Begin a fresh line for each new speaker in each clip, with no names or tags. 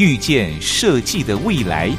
遇见设计的未来。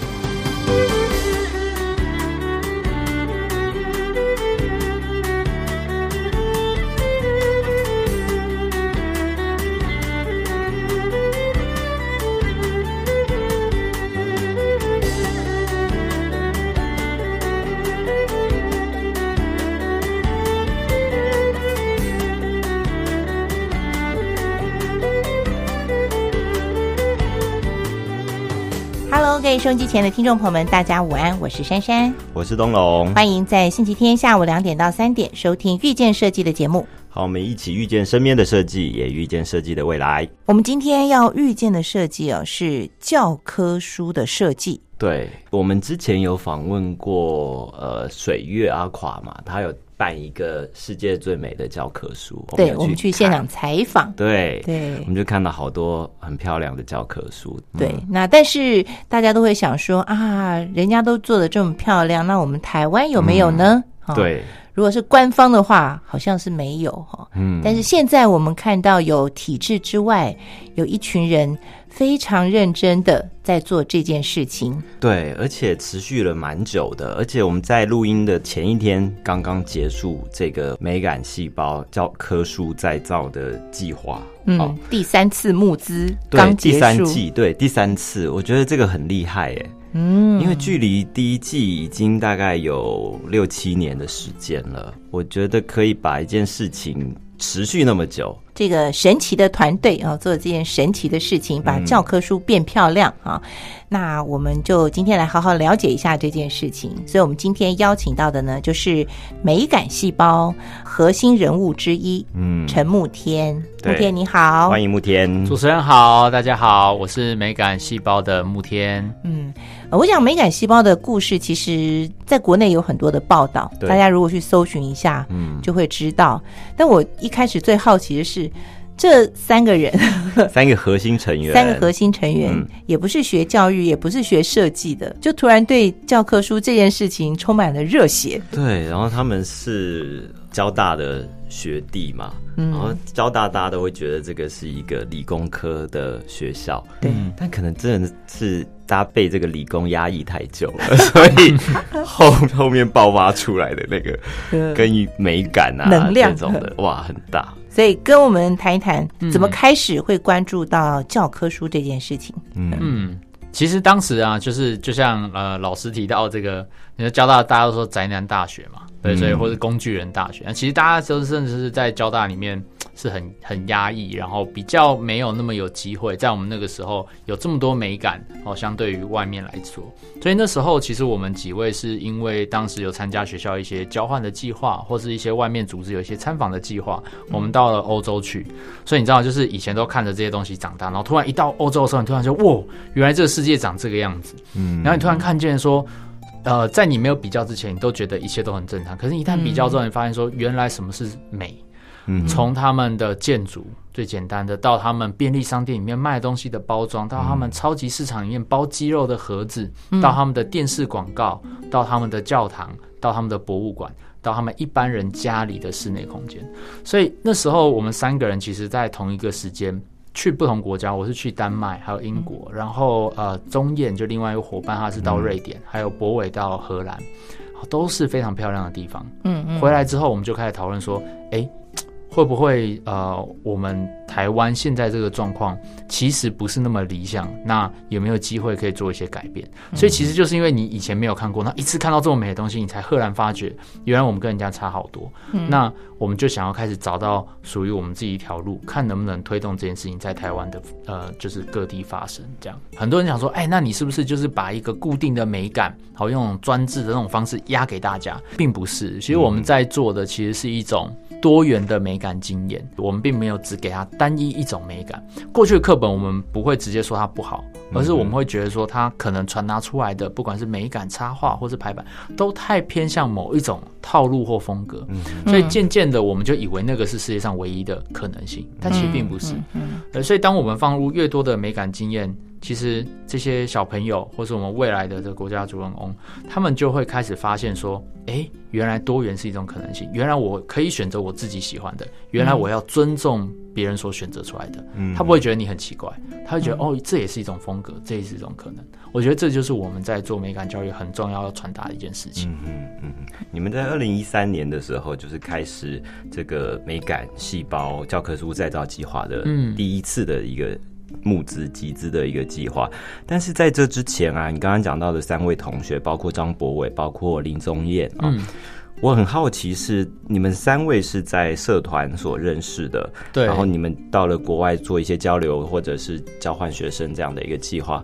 收音机前的听众朋友们，大家午安，我是珊珊，
我是东龙，
欢迎在星期天下午两点到三点收听遇见设计的节目。
好，我们一起遇见身边的设计，也遇见设计的未来。
我们今天要遇见的设计哦，是教科书的设计。
对，我们之前有访问过呃水月阿垮嘛，他有办一个世界最美的教科书，
对，我们去现场采访，
对
对，
我们就看到好多很漂亮的教科书。
对，那但是大家都会想说啊，人家都做的这么漂亮，那我们台湾有没有呢？
嗯、对。
如果是官方的话，好像是没有哈。
嗯，
但是现在我们看到有体制之外，有一群人非常认真的在做这件事情。
对，而且持续了蛮久的。而且我们在录音的前一天刚刚结束这个美感细胞教科书再造的计划。
嗯，
哦、
第三次募资
刚第三季，对第三次，我觉得这个很厉害耶。
嗯，
因为距离第一季已经大概有六七年的时间了，我觉得可以把一件事情持续那么久，
这个神奇的团队啊，做这件神奇的事情，把教科书变漂亮啊。那我们就今天来好好了解一下这件事情。所以，我们今天邀请到的呢，就是美感细胞核心人物之一，
嗯，
陈慕天。慕天你好，
欢迎慕天。
主持人好，大家好，我是美感细胞的慕天。
嗯，我想美感细胞的故事，其实在国内有很多的报道，大家如果去搜寻一下，
嗯，
就会知道。但我一开始最好奇的是。这三个人，
三个核心成员，
三个核心成员、嗯、也不是学教育，也不是学设计的，就突然对教科书这件事情充满了热血。
对，然后他们是交大的学弟嘛，
嗯、
然后交大大家都会觉得这个是一个理工科的学校，
对，
但可能真的是大家被这个理工压抑太久了，所以后后面爆发出来的那个跟美感啊、
能量
这种的，哇，很大。
所以跟我们谈一谈，怎么开始会关注到教科书这件事情？
嗯。
嗯，其实当时啊，就是就像呃老师提到这个，你说交大大家都说宅男大学嘛，对，所以或是工具人大学，那其实大家都甚至是在交大里面是很很压抑，然后比较没有那么有机会，在我们那个时候有这么多美感哦，相对于外面来说，所以那时候其实我们几位是因为当时有参加学校一些交换的计划，或是一些外面组织有一些参访的计划，我们到了欧洲去，所以你知道，就是以前都看着这些东西长大，然后突然一到欧洲的时候，你突然就哇，原来这个世界长这个样子，
嗯，
然后你突然看见说。呃，在你没有比较之前，你都觉得一切都很正常。可是，一旦比较之后，你发现说，原来什么是美？
嗯，
从他们的建筑最简单的，到他们便利商店里面卖东西的包装，到他们超级市场里面包鸡肉的盒子，到他们的电视广告，到他们的教堂，到他们的博物馆，到他们一般人家里的室内空间。所以那时候，我们三个人其实在同一个时间。去不同国家，我是去丹麦，还有英国，然后呃，中燕就另外一个伙伴，他是到瑞典，还有博伟到荷兰，都是非常漂亮的地方。
嗯嗯，
回来之后，我们就开始讨论说，哎，会不会呃，我们台湾现在这个状况其实不是那么理想？那有没有机会可以做一些改变？所以其实就是因为你以前没有看过，那一次看到这么美的东西，你才赫然发觉，原来我们跟人家差好多。
嗯
那我们就想要开始找到属于我们自己一条路，看能不能推动这件事情在台湾的呃，就是各地发生。这样很多人想说，哎，那你是不是就是把一个固定的美感，好用专制的那种方式压给大家？并不是，其实我们在做的其实是一种多元的美感经验，我们并没有只给他单一一种美感。过去的课本我们不会直接说它不好，而是我们会觉得说它可能传达出来的，不管是美感、插画或是排版，都太偏向某一种套路或风格。所以渐渐的，我们就以为那个是世界上唯一的可能性，但其实并不是。呃，所以当我们放入越多的美感经验，其实这些小朋友或是我们未来的这个国家主人翁，他们就会开始发现说，哎，原来多元是一种可能性，原来我可以选择我自己喜欢的，原来我要尊重别人所选择出来的。
嗯
他不会觉得你很奇怪，他会觉得、哦，这也是一种风格，这也是一种可能。我觉得这就是我们在做美感教育很重要要传达的一件事情。
嗯嗯嗯，你们在二零一三年的时候，就是开始这个美感细胞教科书再造计划的
嗯
第一次的一个募资集资的一个计划。但是在这之前啊，你刚刚讲到的三位同学，包括张博伟，包括林宗彦啊。
嗯
我很好奇，是你们三位是在社团所认识的，
对
然后你们到了国外做一些交流，或者是交换学生这样的一个计划，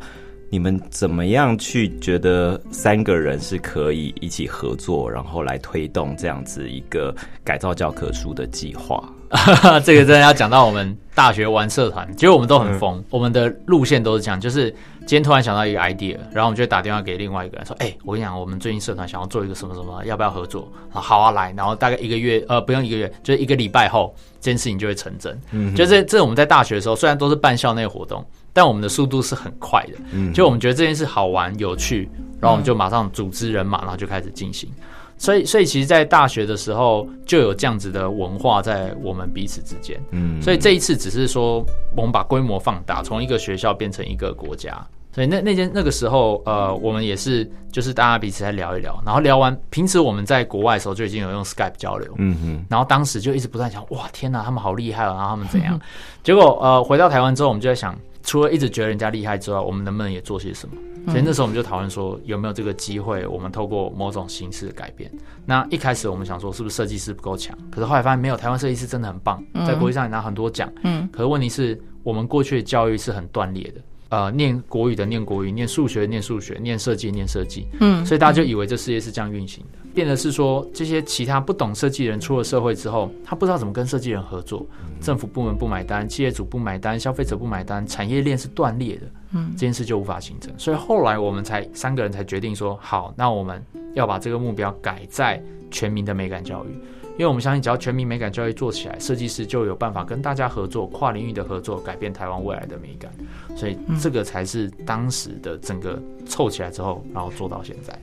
你们怎么样去觉得三个人是可以一起合作，然后来推动这样子一个改造教科书的计划？
这个真的要讲到我们大学玩社团，其实我们都很疯，我们的路线都是这样，就是今天突然想到一个 idea，然后我们就会打电话给另外一个人说，哎、我跟你讲，我们最近社团想要做一个什么什么，要不要合作？啊好啊，来，然后大概一个月，呃，不用一个月，就是一个礼拜后，这件事情就会成真。嗯，就这这我们在大学的时候，虽然都是办校内活动，但我们的速度是很快的。嗯，就我们觉得这件事好玩有趣，然后我们就马上组织人马，然后就开始进行。所以，所以其实，在大学的时候就有这样子的文化在我们彼此之间。
嗯，
所以这一次只是说，我们把规模放大，从一个学校变成一个国家。所以那那间那个时候，呃，我们也是就是大家彼此在聊一聊，然后聊完，平时我们在国外的时候就已经有用 Skype 交流，
嗯哼，
然后当时就一直不断想，哇，天哪，他们好厉害啊，然后他们怎样？结果呃，回到台湾之后，我们就在想，除了一直觉得人家厉害之外，我们能不能也做些什么？所以那时候我们就讨论说，有没有这个机会，我们透过某种形式的改变。那一开始我们想说，是不是设计师不够强？可是后来发现没有，台湾设计师真的很棒，在国际上也拿很多奖。
嗯，
可是问题是我们过去的教育是很断裂的。呃，念国语的念国语，念数学的念数学，念设计的念设计，
嗯
所以大家就以为这世界是这样运行的，变的是说这些其他不懂设计的人出了社会之后，他不知道怎么跟设计人合作，政府部门不买单，企业主不买单，消费者不买单，产业链是断裂的，
嗯
这件事就无法形成。所以后来我们才三个人才决定说，好，那我们要把这个目标改在全民的美感教育。因为我们相信，只要全民美感教育做起来，设计师就有办法跟大家合作，跨领域的合作，改变台湾未来的美感。所以这个才是当时的整个凑起来之后，然后做到现在。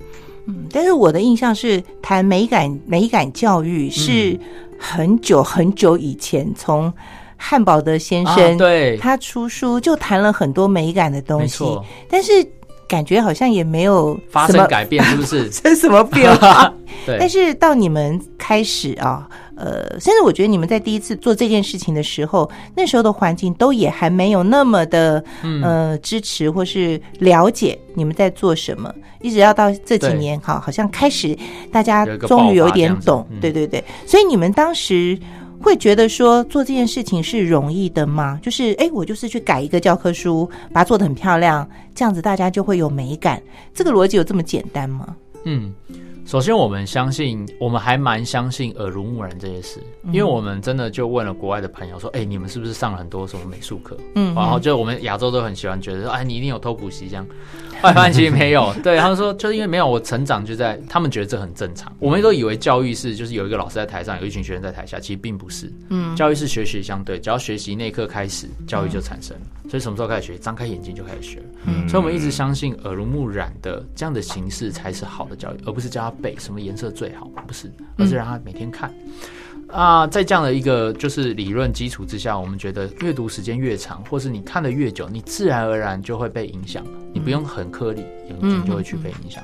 嗯，但是我的印象是，谈美感美感教育是很久很久以前，从汉堡德先生、
啊对
他出书就谈了很多美感的东西，但是感觉好像也没有
发生改变是不是？
这什么变化。
对，
但是到你们开始啊，呃，甚至我觉得你们在第一次做这件事情的时候，那时候的环境都也还没有那么的、
嗯
呃支持或是了解你们在做什么，一直要到这几年，好，好像开始大家终于有点懂，
嗯
对对对，所以你们当时。会觉得说做这件事情是容易的吗？就是哎，诶我就是去改一个教科书，把它做得很漂亮，这样子大家就会有美感。这个逻辑有这么简单吗？
嗯，首先我们相信，我们还蛮相信耳濡目染这些事，因为我们真的就问了国外的朋友说，哎、你们是不是上了很多什么美术课？
嗯
然后就我们亚洲都很喜欢觉得说，哎，你一定有偷补习这样。后来发现其实没有，对他们说，就是因为没有我成长就在，他们觉得这很正常。我们都以为教育是就是有一个老师在台上，有一群学生在台下，其实并不是。
嗯
教育是学习相对，只要学习那一刻开始，教育就产生了。所以什么时候开始学？张开眼睛就开始学了。
嗯
所以我们一直相信耳濡目染的这样的形式才是好的教育，而不是教他背什么颜色最好，不是，而是让他每天看。啊，在这样的一个就是理论基础之下，我们觉得阅读时间越长，或是你看的越久，你自然而然就会被影响，你不用很颗粒，眼睛就会去被影响。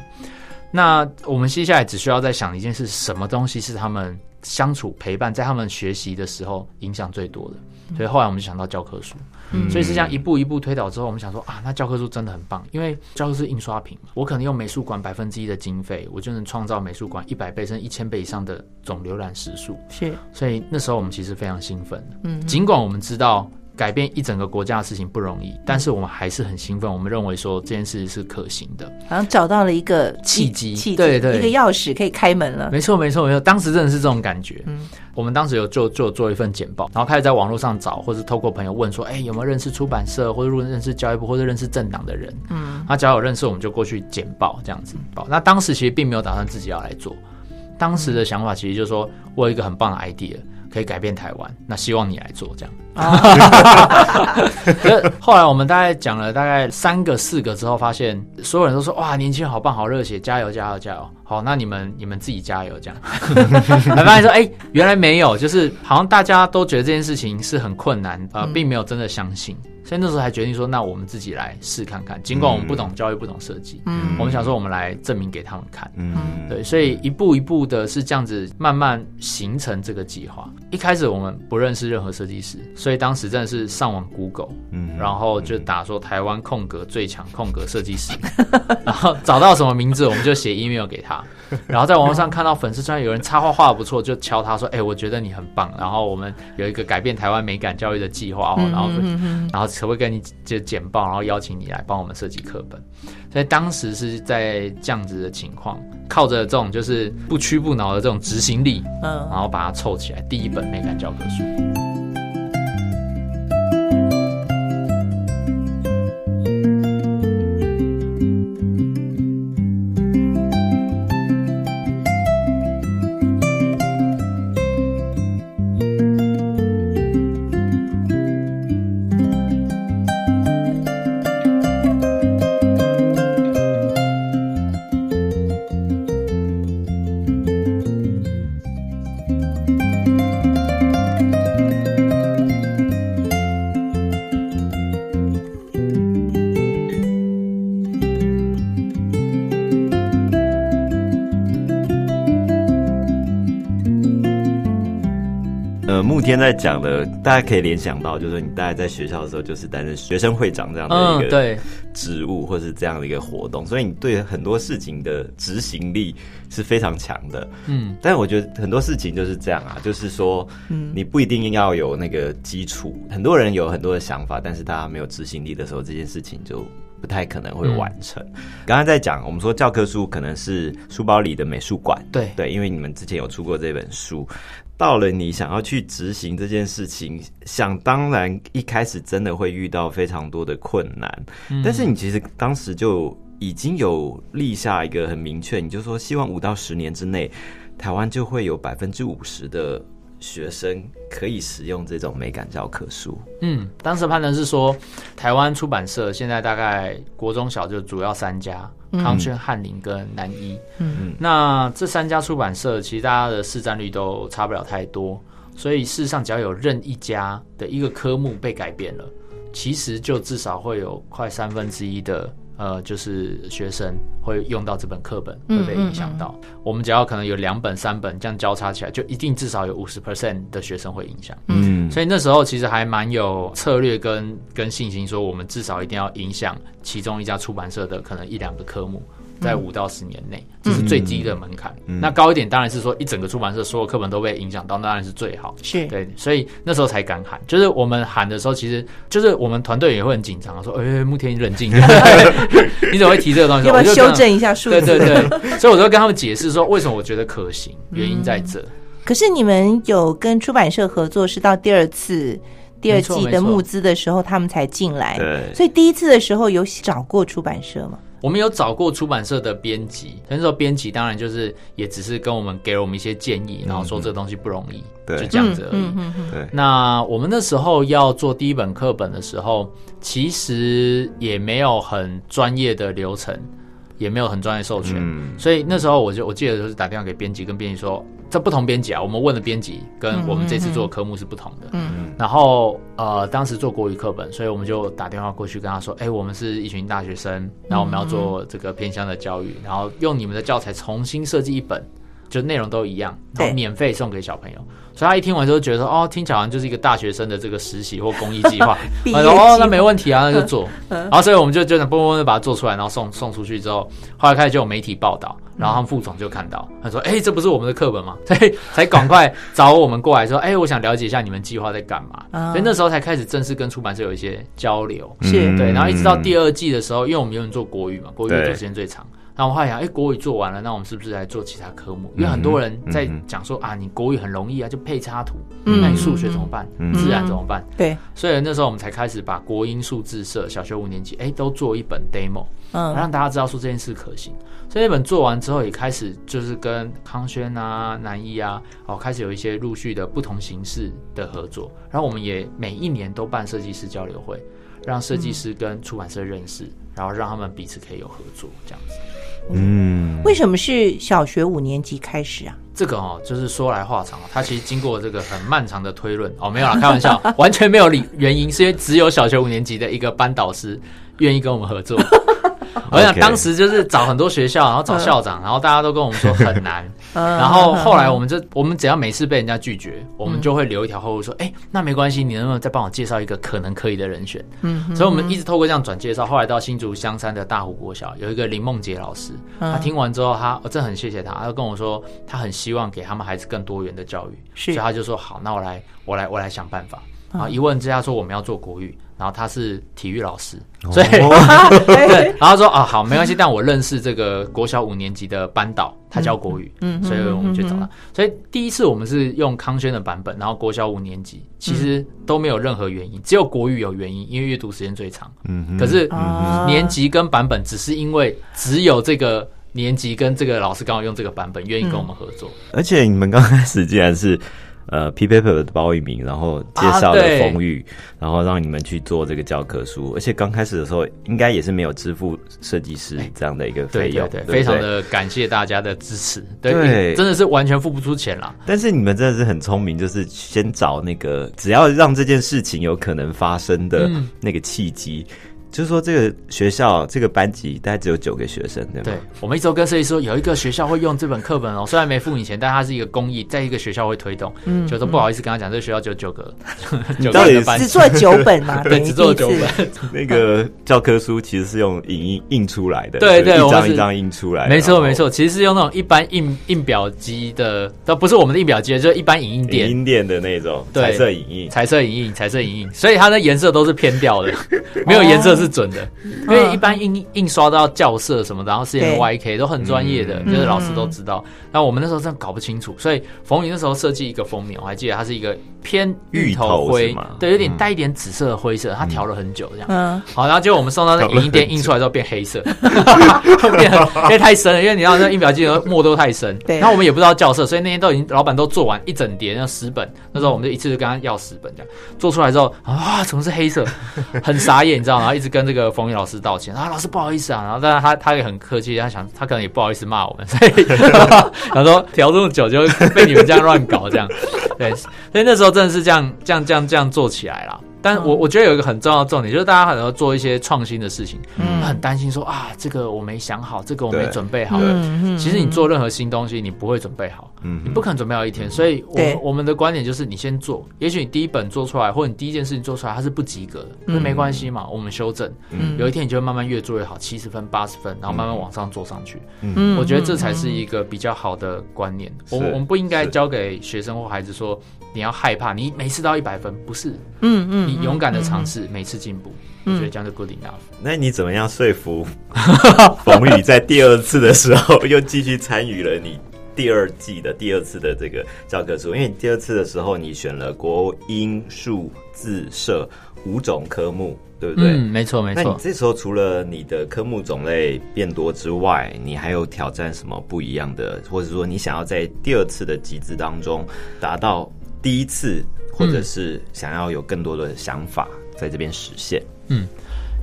那我们接下来只需要在想一件事：什么东西是他们相处陪伴，在他们学习的时候影响最多的？所以后来我们就想到教科书。所以是这样一步一步推导之后，我们想说啊，那教科书真的很棒，因为教科书是印刷品嘛，我可能用美术馆百分之一的经费，我就能创造美术馆一百倍甚至一千倍以上的总浏览时数。
是，
所以那时候我们其实非常兴奋的，
嗯
尽管我们知道改变一整个国家的事情不容易，但是我们还是很兴奋，我们认为说这件事是可行的。
好像找到了一个
契机
契机，
对对
一个钥匙可以开门了。
没错，没错，没错。当时真的是这种感觉。嗯，我们当时有做做做一份简报，然后开始在网络上找，或者透过朋友问说，哎，有没有认识出版社，或者如果认识教育部，或者认识政党的人？嗯，那只要有认识，我们就过去简报这样子报。那当时其实并没有打算自己要来做，当时的想法其实就是说我有一个很棒的 idea。可以改变台湾，那希望你来做这样。可是后来我们大概讲了大概三个四个之后，发现所有人都说哇，年轻人好棒，好热血，加油加油加油！好，那你们你们自己加油这样。还发现说，哎，原来没有，就是好像大家都觉得这件事情是很困难，呃，并没有真的相信。所以那时候还决定说，那我们自己来试看看。尽管我们不懂教育，不懂设计，嗯，我们想说，我们来证明给他们看，嗯，对。所以一步一步的是这样子慢慢形成这个计划。一开始我们不认识任何设计师，所以当时真的是上网 Google，嗯，然后就打说台湾空格最强空格设计师，然后找到什么名字，我们就写 email 给他。然后在网络上看到粉丝专有人插画画的不错，就敲他说：“哎，我觉得你很棒。”然后我们有一个改变台湾美感教育的计划哦，然后然后可不可以跟你就简报，然后邀请你来帮我们设计课本。所以当时是在这样子的情况，靠着这种就是不屈不挠的这种执行力，嗯，然后把它凑起来第一本美感教科书。
在讲的，大家可以联想到，就是你大概在学校的时候，就是担任学生会长这样的一个职务，或是这样的一个活动，所以你对很多事情的执行力是非常强的。嗯，但是我觉得很多事情就是这样啊，就是说，嗯，你不一定要有那个基础，很多人有很多的想法，但是大家没有执行力的时候，这件事情就不太可能会完成。刚刚在讲，我们说教科书可能是书包里的美术馆，
对
对，因为你们之前有出过这本书。到了你想要去执行这件事情，想当然一开始真的会遇到非常多的困难，但是你其实当时就已经有立下一个很明确，你就说希望五到十年之内，台湾就会有百分之五十的。学生可以使用这种美感教科书。
嗯，当时判断是说，台湾出版社现在大概国中小就主要三家，康轩、翰林跟南一。嗯嗯，那这三家出版社其实大家的市占率都差不了太多，所以事实上只要有任一家的一个科目被改变了，其实就至少会有快三分之一的。呃，就是学生会用到这本课本会被影响到。我们只要可能有两本、三本这样交叉起来，就一定至少有五十 percent 的学生会影响。嗯，所以那时候其实还蛮有策略跟跟信心，说我们至少一定要影响其中一家出版社的可能一两个科目。在五到十年内，这是最低的门槛。那高一点当然是说，一整个出版社所有课本都被影响到，当然是最好。
是
对，所以那时候才敢喊。就是我们喊的时候，其实就是我们团队也会很紧张，说：“哎，木天，你冷静，你怎么会提这个东西？
要不要修正一下数
字？”对对对，所以我就跟他们解释说，为什么我觉得可行，原因在这。
可是你们有跟出版社合作，是到第二次第二季的募资的时候，他们才进来。
对，
所以第一次的时候有找过出版社吗？
我们有找过出版社的编辑，那时候编辑当然就是也只是跟我们给了我们一些建议，然后说这个东西不容易，就这样子而已。
对，
那我们那时候要做第一本课本的时候，其实也没有很专业的流程，也没有很专业授权，所以那时候我就我记得就是打电话给编辑，跟编辑说。这不同编辑啊，我们问的编辑跟我们这次做科目是不同的。嗯，然后呃，当时做国语课本，所以我们就打电话过去跟他说：“哎，我们是一群大学生，然后我们要做这个偏乡的教育，然后用你们的教材重新设计一本，就内容都一样，然后免费送给小朋友。”所以他一听完之后觉得说：“哦，听起来好像就是一个大学生的这个实习或公益计划。”他说：“哦，那没问题啊，那就做。”然后所以我们就就嘣嘣的把它做出来，然后送送出去之后，后来开始就有媒体报道。然后他们副总就看到，他说：“哎、这不是我们的课本吗？” 所以才赶快找我们过来说：“哎、我想了解一下你们计划在干嘛。
啊
所以那时候才开始正式跟出版社有一些交流。
是
对，然后一直到第二季的时候，因为我们有人做国语嘛，国语
对
做时间最长。那我后来想，哎、国语做完了，那我们是不是来做其他科目？因为很多人在
嗯
讲说啊，你国语很容易啊，就配插图，
嗯
那你数学怎么办？
嗯
自然怎么办？
对，
所以那时候我们才开始把国音数字社小学五年级，哎、都做一本 demo，
嗯
让大家知道说这件事可行。所以那本做完之后，也开始就是跟康轩啊、南一啊，哦，开始有一些陆续的不同形式的合作。然后我们也每一年都办设计师交流会，让设计师跟出版社认识，然后让他们彼此可以有合作，这样子。
嗯，
为什么是小学五年级开始啊？
这个哦，就是说来话长哦，它其实经过这个很漫长的推论哦，没有啦，开玩笑，完全没有理原因，是因为只有小学五年级的一个班导师愿意跟我们合作。我想当时就是找很多学校，然后找校长，然后大家都跟我们说很难。
嗯。
然后后来我们就我们只要每次被人家拒绝，我们就会留一条后路说，哎，那没关系，你能不能再帮我介绍一个可能可以的人选？
嗯
所以我们一直透过这样转介绍，后来到新竹香山的大湖国小有一个林梦杰老师，
嗯。
他听完之后，他我真的很谢谢他，他就跟我说，他很希望给他们孩子更多元的教育，
是。
所以他就说好，那我来我来我来想办法。啊一问之下说我们要做国语，然后他是体育老师，所以 对，然后他说啊好没关系，但我认识这个国小五年级的班导，他教国语，
嗯
所以我们去找他。所以第一次我们是用康轩的版本，然后国小五年级其实都没有任何原因，只有国语有原因，因为阅读时间最长。
嗯哼
可是
啊
年级跟版本只是因为只有这个年级跟这个老师刚好用这个版本，愿意跟我们合作。
而且你们刚开始竟然是呃 P paper 的包一名，然后介绍了风雨，然后让你们去做这个教科书，而且刚开始的时候应该也是没有支付设计师这样的一个费用，
对非常的感谢大家的支持。对，
对
真的是完全付不出钱啦。
但是你们真的是很聪明，就是先找那个只要让这件事情有可能发生的
嗯
那个契机。就是说，这个学校这个班级大概只有九个学生，对吗？
对，我们一周跟设计师说，有一个学校会用这本课本哦，虽然没付你钱，但它是一个公益，在一个学校会推动，
嗯。
就都不好意思跟他讲，这个学校只有九个，九
到底是
个人的班级，
只做九本嘛，
对，只做九本，
那个教科书其实是用影印印出来的，
对对
一张一张印出来，
没错没错，其实是用那种一般印印表机的，都不是我们的印表机，就是一般影印
影
店。
印店的那种彩色影印，
彩色影印，彩色影印，所以它的颜色都是偏掉的，没有颜色是准的。因为一般印印刷都要校色什么的，然后是
对
YK 都很专业的，
嗯
就是老师都知道。那我们那时候真的搞不清楚，所以冯宇那时候设计一个封面，我还记得它是一个偏芋头灰对，有点
嗯
带一点紫色的灰色，它调了很久这样。
嗯，
好，然后结果我们送到那影印店印出来之后变黑色，变因为太深了，因为你知道那印表机的墨都太深。
对
然后我们也不知道校色，所以那天都已经老板都做完一整叠那十本，那时候我们就一次就跟他要十本这样，做出来之后啊，怎么是黑色？很傻眼，你知道吗？一直跟这个冯宇老师道歉。啊，老师不好意思啊，然后但是他他也很客气，他想他可能也不好意思骂我们，所以 他说调这么久就被你们这样乱搞这样，对，所以那时候真的是这样这样这样这样做起来啦。但我我觉得有一个很重要的重点，就是大家可能要做一些创新的事情，
嗯
很担心说啊，这个我没想好，这个我没准备好。
嗯
其实你做任何新东西，你不会准备好，
嗯
你不可能准备好一天。所以我我们的观点就是，你先做，也许你第一本做出来，或者你第一件事情做出来，它是不及格的，那没关系嘛，我们修正。
嗯
有一天你就会慢慢越做越好，七十分、八十分，然后慢慢往上做上去。
嗯
我觉得这才是一个比较好的观念。我
是
我们不应该
是
教给学生或孩子说，你要害怕，你每次都要一百分，不是，
嗯嗯，
你勇敢的尝
试，
每次进步。我觉得这样就 good enough。
那你怎么样说服 冯宇在第二次的时候 又继续参与了你第二季的第二次的这个教科书？因为你第二次的时候你选了国英数字社五种科目，对不对？
嗯，没错没
那你
错。
这时候除了你的科目种类变多之外，你还有挑战什么不一样的，或者说你想要在第二次的集资当中达到第一次，或者是想要有更多的想法在这边实现？
嗯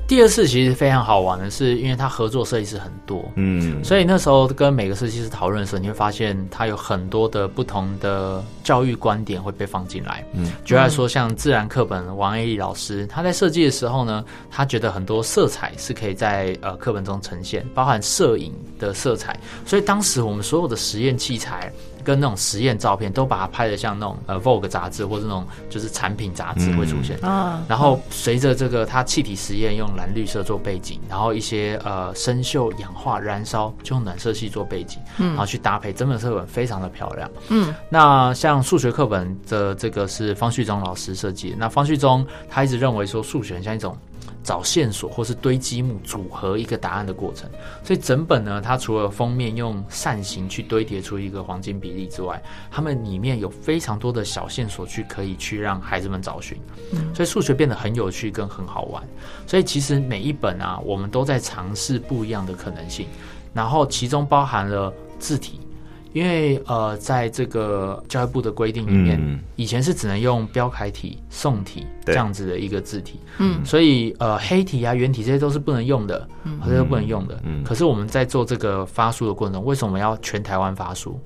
第二次其实非常好玩的是，因为他合作设计师很多，
嗯，
所以那时候跟每个设计师讨论的时候，你会发现他有很多的不同的教育观点会被放进来。
嗯，
举例来说，像自然课本王 A 丽老师，他在设计的时候呢，他觉得很多色彩是可以在呃课本中呈现，包含摄影的色彩。所以当时我们所有的实验器材跟那种实验照片，都把它拍的像那种呃 Vogue 杂志或者那种就是产品杂志会出现。
啊，
然后随着这个它气体实验用蓝绿色做背景，然后一些呃生锈、氧化、燃烧就用暖色系做背景，
嗯
然后去搭配，整本课本非常的漂亮。
嗯，
那像数学课本的这个是方旭中老师设计的。那方旭中他一直认为说数学很像一种找线索或是堆积木组合一个答案的过程，所以整本呢，它除了封面用扇形去堆叠出一个黄金比例之外，它们里面有非常多的小线索去可以去让孩子们找寻，所以数学变得很有趣跟很好玩。所以其实每一本啊，我们都在尝试不一样的可能性，然后其中包含了字体。因为呃，在这个教育部的规定里面，
嗯。
以前是只能用标楷体、宋体
对。
这样子的一个字体，
嗯。
所以呃黑体啊、圆体这些都是不能用的，
嗯。
这些都不能用的。
嗯。
可是我们在做这个发书的过程中，为什么要全台湾发书？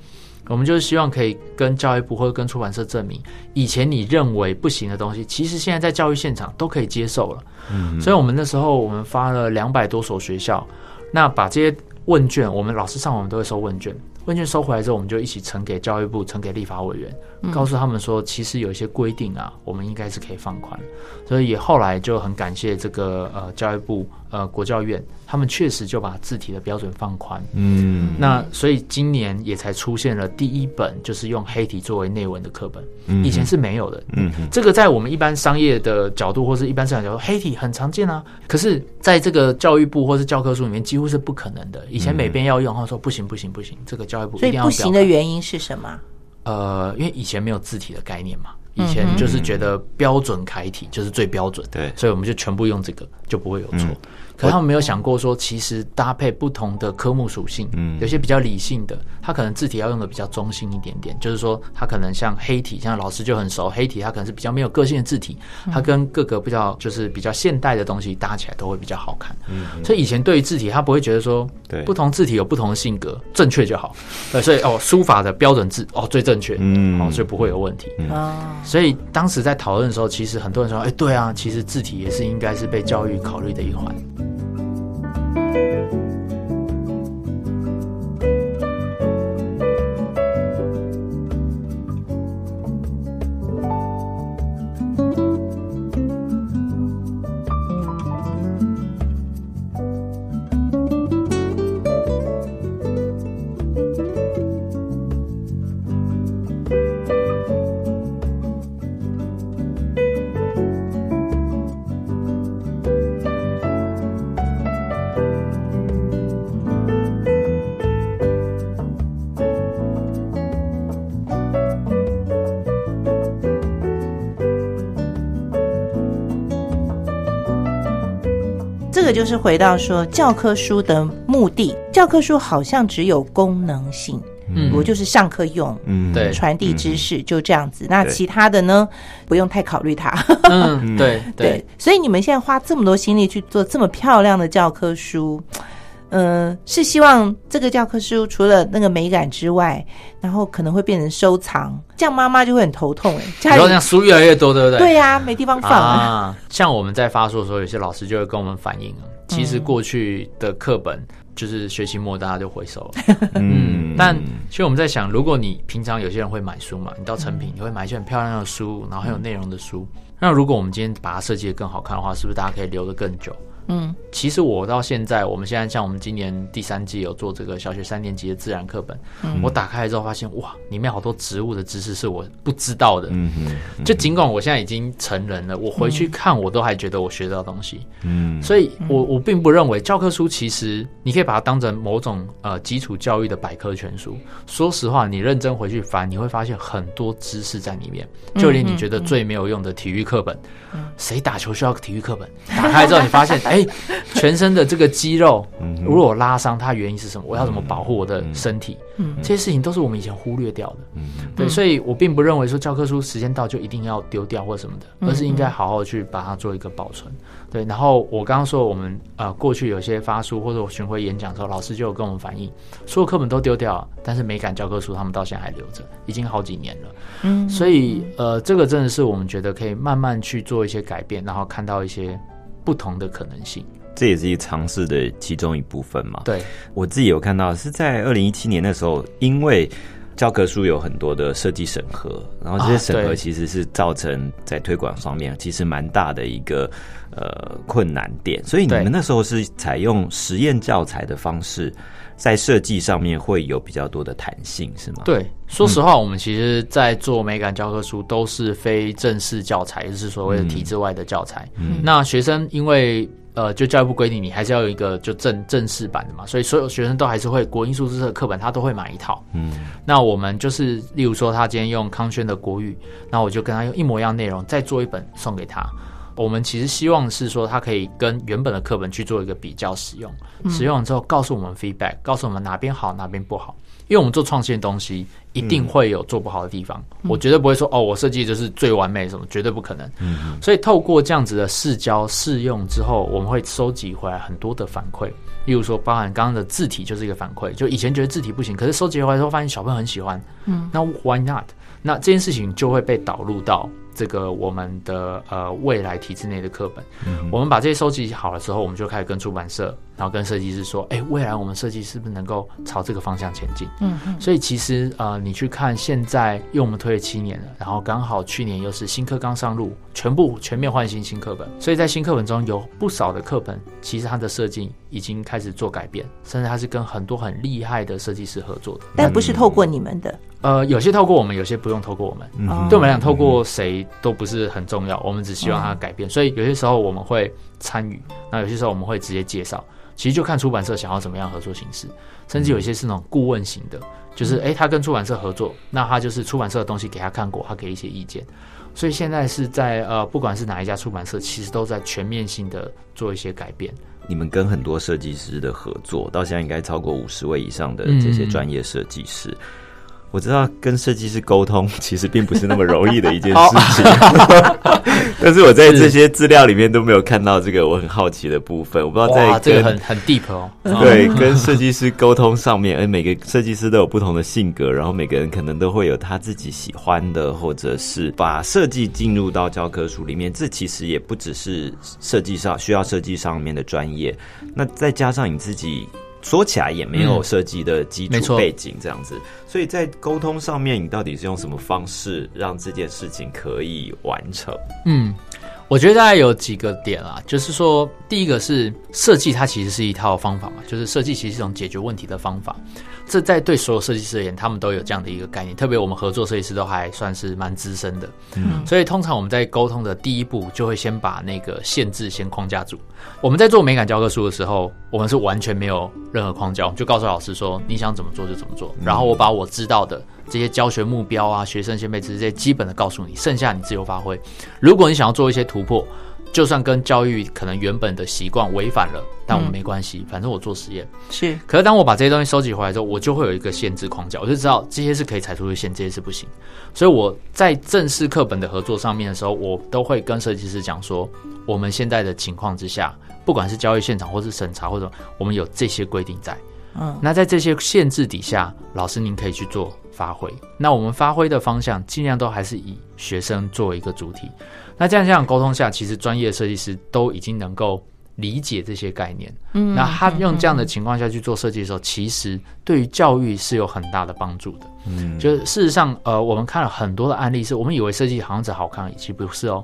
我们就是希望可以跟教育部或者跟出版社证明，以前你认为不行的东西，其实现在在教育现场都可以接受了。
嗯。
所以我们那时候我们发了两百多所学校，那把这些问卷，我们老师上我们都会收问卷，问卷收回来之后，我们就一起呈给教育部，呈给立法委员，告诉他们说，其实有一些规定啊，我们应该是可以放宽。所以也后来就很感谢这个呃教育部呃国教院，他们确实就把字体的标准放宽。
嗯
那所以今年也才出现了第一本，就是用黑体作为内文的课本，
嗯
以前是没有的。
嗯
这个在我们一般商业的角度，或是一般市场角度，黑体很常见啊。可是在这个教育部或是教科书里面，几乎是不可能的。以前每边要用，他说不行不行不行，这个教育部
所以
一定要
不行的原因是什么？
呃，因为以前没有字体的概念嘛，以前就是觉得标准楷体就是最标准，
对
所以我们就全部用这个，就不会有错。
嗯
可是他们没有想过说，其实搭配不同的科目属性，
嗯
有些比较理性的，它可能字体要用的比较中性一点点，就是说它可能像黑体，像老师就很熟，黑体它可能是比较没有个性的字体，它跟各个比较就是比较现代的东西搭起来都会比较好看。嗯所以以前对于字体，他不会觉得说，
对
不同字体有不同的性格，正确就好。对，所以哦，书法的标准字哦最正确，
嗯
哦，所以不会有问题。
啊，
所以当时在讨论的时候，其实很多人说，哎，对啊，其实字体也是应该是被教育考虑的一环。
这个就是回到说教科书的目的，教科书好像只有功能性，
嗯。
我就是上课用。
嗯。
对。
传递知识就这样子，那其他的呢，不用太考虑它。
嗯，对。对，
所以你们现在花这么多心力去做这么漂亮的教科书，嗯、是希望这个教科书除了那个美感之外，然后可能会变成收藏，这样妈妈就会很头痛哎、家里
然后这样书越来越多，对不对？
对呀、没地方放。
啊，像我们在发书的时候，有些老师就会跟我们反映啊，其实过去的课本就是学期末大家就回收了。嗯，但其实我们在想，如果你平常有些人会买书嘛，你到成品你会买一些很漂亮的书，然后很有内容的书。那如果我们今天把它设计的更好看的话，是不是大家可以留得更久？
嗯。
其实我到现在，我们现在像我们今年第三季有做这个小学三年级的自然课本，我打开来之后发现，哇，里面好多植物的知识是我不知道的。
嗯哼
就尽管我现在已经成人了，我回去看我都还觉得我学到东西，
嗯。
所以我我并不认为教科书其实你可以把它当成某种呃基础教育的百科全书。说实话，你认真回去翻，你会发现很多知识在里面，就连你觉得最没有用的体育课本，谁打球需要体育课本？打开之后你发现，哎，全身的这个肌肉，如果我拉伤，它原因是什么？我要怎么保护我的身体？嗯这些事情都是我们以前忽略掉的。嗯对，所以我并不认为说教科书时间到就一定要丢掉或什么的，而是应该好好去把它做一个保存。对，然后我刚刚说我们呃过去有些发书或者我巡回演讲的时候，老师就有跟我们反映，所有课本都丢掉了，但是美感教科书他们到现在还留着，已经好几年了。
嗯，
所以呃，这个真的是我们觉得可以慢慢去做一些改变，然后看到一些不同的可能性。
这也是一个尝试的其中一部分嘛。
对，
我自己有看到是在二零一七年的时候，因为教科书有很多的设计审核，然后这些审核其实是造成在推广上面其实蛮大的一个呃困难点。所以你们那时候是采用实验教材的方式，在设计上面会有比较多的弹性，是吗？，
对，说实话，我们其实，在做美感教科书都是非正式教材，就是所谓的体制外的教材。嗯那学生因为呃，就教育部规定，你还是要有一个就正正式版的嘛，所以所有学生都还是会国英数自的课本，他都会买一套。
嗯，
那我们就是，例如说，他今天用康轩的国语，那我就跟他用一模一样内容，再做一本送给他。我们其实希望是说，他可以跟原本的课本去做一个比较使用，使用了之后告诉我们 feedback，告诉我们哪边好，哪边不好。因为我们做创新的东西，一定会有做不好的地方。我绝对不会说哦，我设计就是最完美什么，绝对不可能。所以透过这样子的试交试用之后，我们会收集回来很多的反馈。例如说，包含刚刚的字体就是一个反馈，就以前觉得字体不行，可是收集回来之后发现小朋友很喜欢，嗯，那 why not？那这件事情就会被导入到这个我们的呃未来体制内的课本。我们把这些收集好了之后，我们就开始跟出版社，然后跟设计师说，哎、未来我们设计是不是能够朝这个方向前进？
嗯嗯
所以其实呃，你去看现在，因为我们推了七年了，然后刚好去年又是新课刚上路，全部全面换新新课本，所以在新课本中有不少的课本，其实它的设计已经开始做改变，甚至它是跟很多很厉害的设计师合作的。
但不是透过你们的，
呃，有些透过我们，有些不用透过我们。
嗯
对我们来讲，透过谁都不是很重要，我们只希望他改变。所以有些时候我们会参与，那有些时候我们会直接介绍。其实就看出版社想要怎么样合作形式，甚至有一些是那种顾问型的，就是诶，他跟出版社合作，那他就是出版社的东西给他看过，他给一些意见。所以现在是在呃，不管是哪一家出版社，其实都在全面性的做一些改变。
你们跟很多设计师的合作，到现在应该超过五十位以上的这些专业设计师。我知道跟设计师沟通 其实并不是那么容易的一件事情，但是我在这些资料里面都没有看到这个我很好奇的部分。我不知道在
哇，这个很很 deep 哦。
对，跟设计师沟通上面，而每个设计师都有不同的性格，然后每个人可能都会有他自己喜欢的，或者是把设计进入到教科书里面。这其实也不只是设计上需要设计上面的专业，那再加上你自己。说起来也没有
嗯
设计的基础背景，这样子，所以在沟通上面，你到底是用什么方式让这件事情可以完成？
嗯，我觉得大概有几个点啦，就是说，第一个是设计，它其实是一套方法嘛，就是设计其实是一种解决问题的方法。这在对所有设计师而言，他们都有这样的一个概念，特别我们合作设计师都还算是蛮资深的，嗯，所以通常我们在沟通的第一步，就会先把那个限制先框架住。我们在做美感教科书的时候，我们是完全没有任何框架，我们就告诉老师说，你想怎么做就怎么做，然后我把我知道的这些教学目标啊、学生先辈知识这些基本的告诉你，剩下你自由发挥。如果你想要做一些突破，就算跟教育可能原本的习惯违反了，但我们没关系，反正我做实验。
是
可是当我把这些东西收集回来之后，我就会有一个限制框架，我就知道这些是可以踩出去线，这些是不行。所以我在正式课本的合作上面的时候，我都会跟设计师讲说，我们现在的情况之下，不管是教育现场或是审查，或者我们有这些规定在。
嗯，
那在这些限制底下，老师您可以去做发挥。那我们发挥的方向尽量都还是以学生作为一个主体。那这样这样沟通下，其实专业设计师都已经能够理解这些概念。
嗯
那他用这样的情况下去做设计的时候，其实对于教育是有很大的帮助的。
嗯，
就是事实上，呃，我们看了很多的案例，是我们以为设计好像只好看而已，其实不是哦。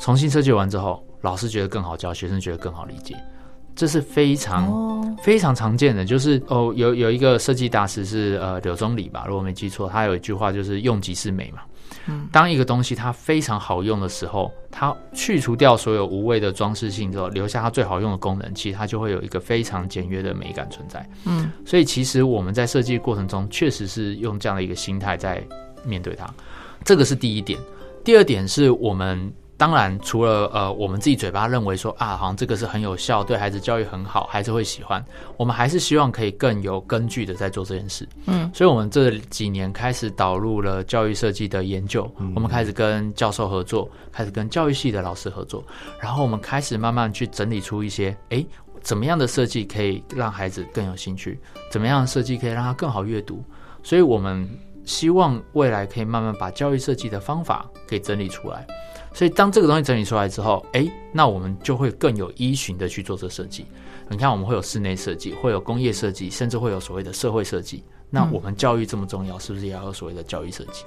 重新设计完之后，老师觉得更好教，学生觉得更好理解，这是非常、
哦，
非常常见的。就是哦，有有一个设计大师是呃柳宗理吧，如果没记错，他有一句话就是“用即是美”嘛。
嗯，
当一个东西它非常好用的时候，它去除掉所有无谓的装饰性之后，留下它最好用的功能，其实它就会有一个非常简约的美感存在。
嗯，
所以其实我们在设计过程中，确实是用这样的一个心态在面对它，这个是第一点。第二点是我们当然除了呃我们自己嘴巴认为说啊，好像这个是很有效，对孩子教育很好，孩子会喜欢，我们还是希望可以更有根据的在做这件事。
嗯，
所以我们这几年开始导入了教育设计的研究，我们开始跟教授合作，开始跟教育系的老师合作，然后我们开始慢慢去整理出一些，诶，怎么样的设计可以让孩子更有兴趣？怎么样的设计可以让他更好阅读？所以我们希望未来可以慢慢把教育设计的方法给整理出来。所以当这个东西整理出来之后，哎，那我们就会更有依循的去做这设计。你看，我们会有室内设计，会有工业设计，甚至会有所谓的社会设计。那我们教育这么重要，是不是也要有所谓的教育设计？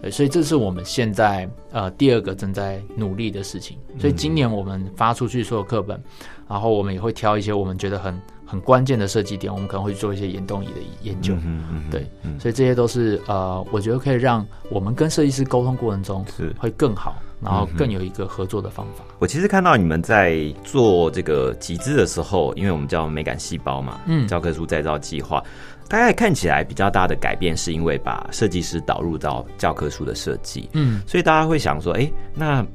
对，所以这是我们现在呃第二个正在努力的事情。所以今年我们发出去所有课本，然后我们也会挑一些我们觉得很很关键的设计点，我们可能会做一些岩动仪的研究。
嗯嗯，
对，所以这些都是呃，我觉得可以让我们跟设计师沟通过程中
是
会更好，然后更有一个合作的方法。
我其实看到你们在做这个集资的时候，因为我们叫美感细胞嘛，
嗯
教科书再造计划，大概看起来比较大的改变，是因为把设计师导入到教科书的设计，
嗯
所以大家会想说，哎、那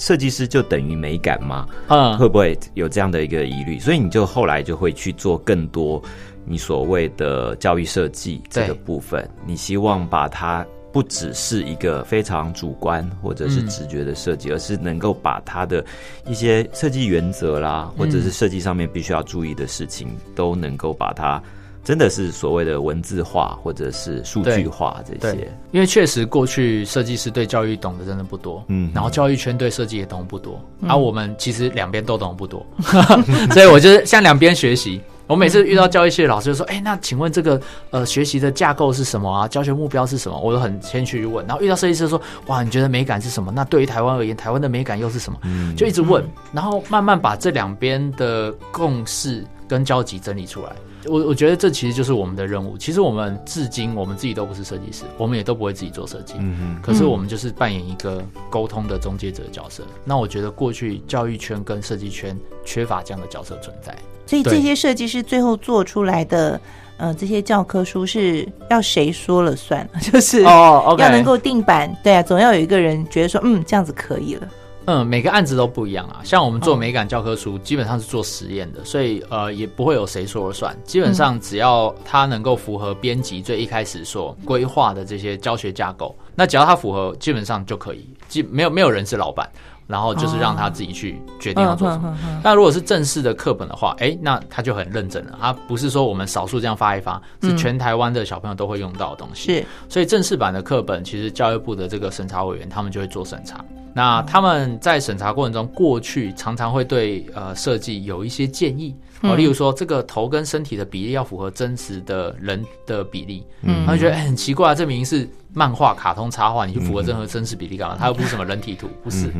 设计师就等于美感吗？
嗯
会不会有这样的一个疑虑？所以你就后来就会去做更多你所谓的教育设计这个部分，你希望把它不只是一个非常主观或者是
嗯
直觉的设计，而是能够把它的一些设计原则啦，或者是设计上面必须要注意的事情，都能够把它。真的是所谓的文字化或者是数据化这些，，
因为确实过去设计师对教育懂得真的不多，
嗯
然后教育圈对设计也懂不多，而、我们其实两边都懂不多，所以我就是向两边学习。我每次遇到教育系的老师就说：“哎、那请问这个呃学习的架构是什么啊？教学目标是什么？”我都很谦虚去问。然后遇到设计师说：“哇，你觉得美感是什么？那对于台湾而言，台湾的美感又是什么？”嗯就一直问，然后慢慢把这两边的共识跟交集整理出来。我我觉得这其实就是我们的任务。其实我们至今我们自己都不是设计师，我们也都不会自己做设计。
嗯嗯
可是我们就是扮演一个沟通的中介者角色。那我觉得过去教育圈跟设计圈缺乏这样的角色存在。
所以这些设计师最后做出来的，呃，这些教科书是要谁说了算？就是
哦
要能够定版，对啊，总要有一个人觉得说，嗯，这样子可以了。
嗯，每个案子都不一样啊。像我们做
哦
美感教科书，基本上是做实验的，所以呃也不会有谁说了算。基本上只要它能够符合编辑最一开始所规划的这些教学架构，那只要它符合，基本上就可以。基没有没有人是老板，然后就是让他自己去决定要做什么。那如果是正式的课本的话，哎，那他就很认真了。他不是说我们少数这样发一发，是全台湾的小朋友都会用到的东西。
是
所以正式版的课本，其实教育部的这个审查委员他们就会做审查。那他们在审查过程中，过去常常会对呃设计有一些建议，哦，例如说这个头跟身体的比例要符合真实的人的比例，嗯，他就觉得、哎很奇怪，这明明是漫画、卡通插画，你就符合任何真实比例干嘛？它又不是什么人体图，不是。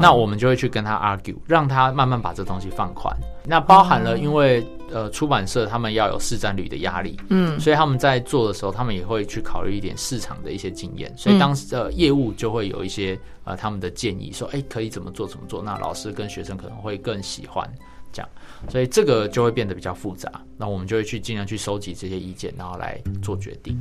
那我们就会去跟他 argue，让他慢慢把这东西放宽。那包含了因为呃出版社他们要有市占率的压力，
嗯。
所以他们在做的时候，他们也会去考虑一点市场的一些经验，所以当时呃业务就会有一些呃他们的建议，说哎可以怎么做怎么做，那老师跟学生可能会更喜欢这样，所以这个就会变得比较复杂，那我们就会去尽量去收集这些意见，然后来做决定。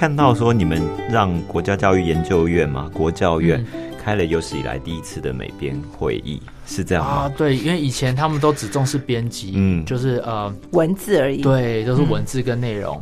看到说你们让国家教育研究院嘛，国教院、开了有史以来第一次的美编会议，是这样吗？
啊，对，因为以前他们都只重视编辑，
嗯
就是呃
文字而已。
对，都是文字跟内容。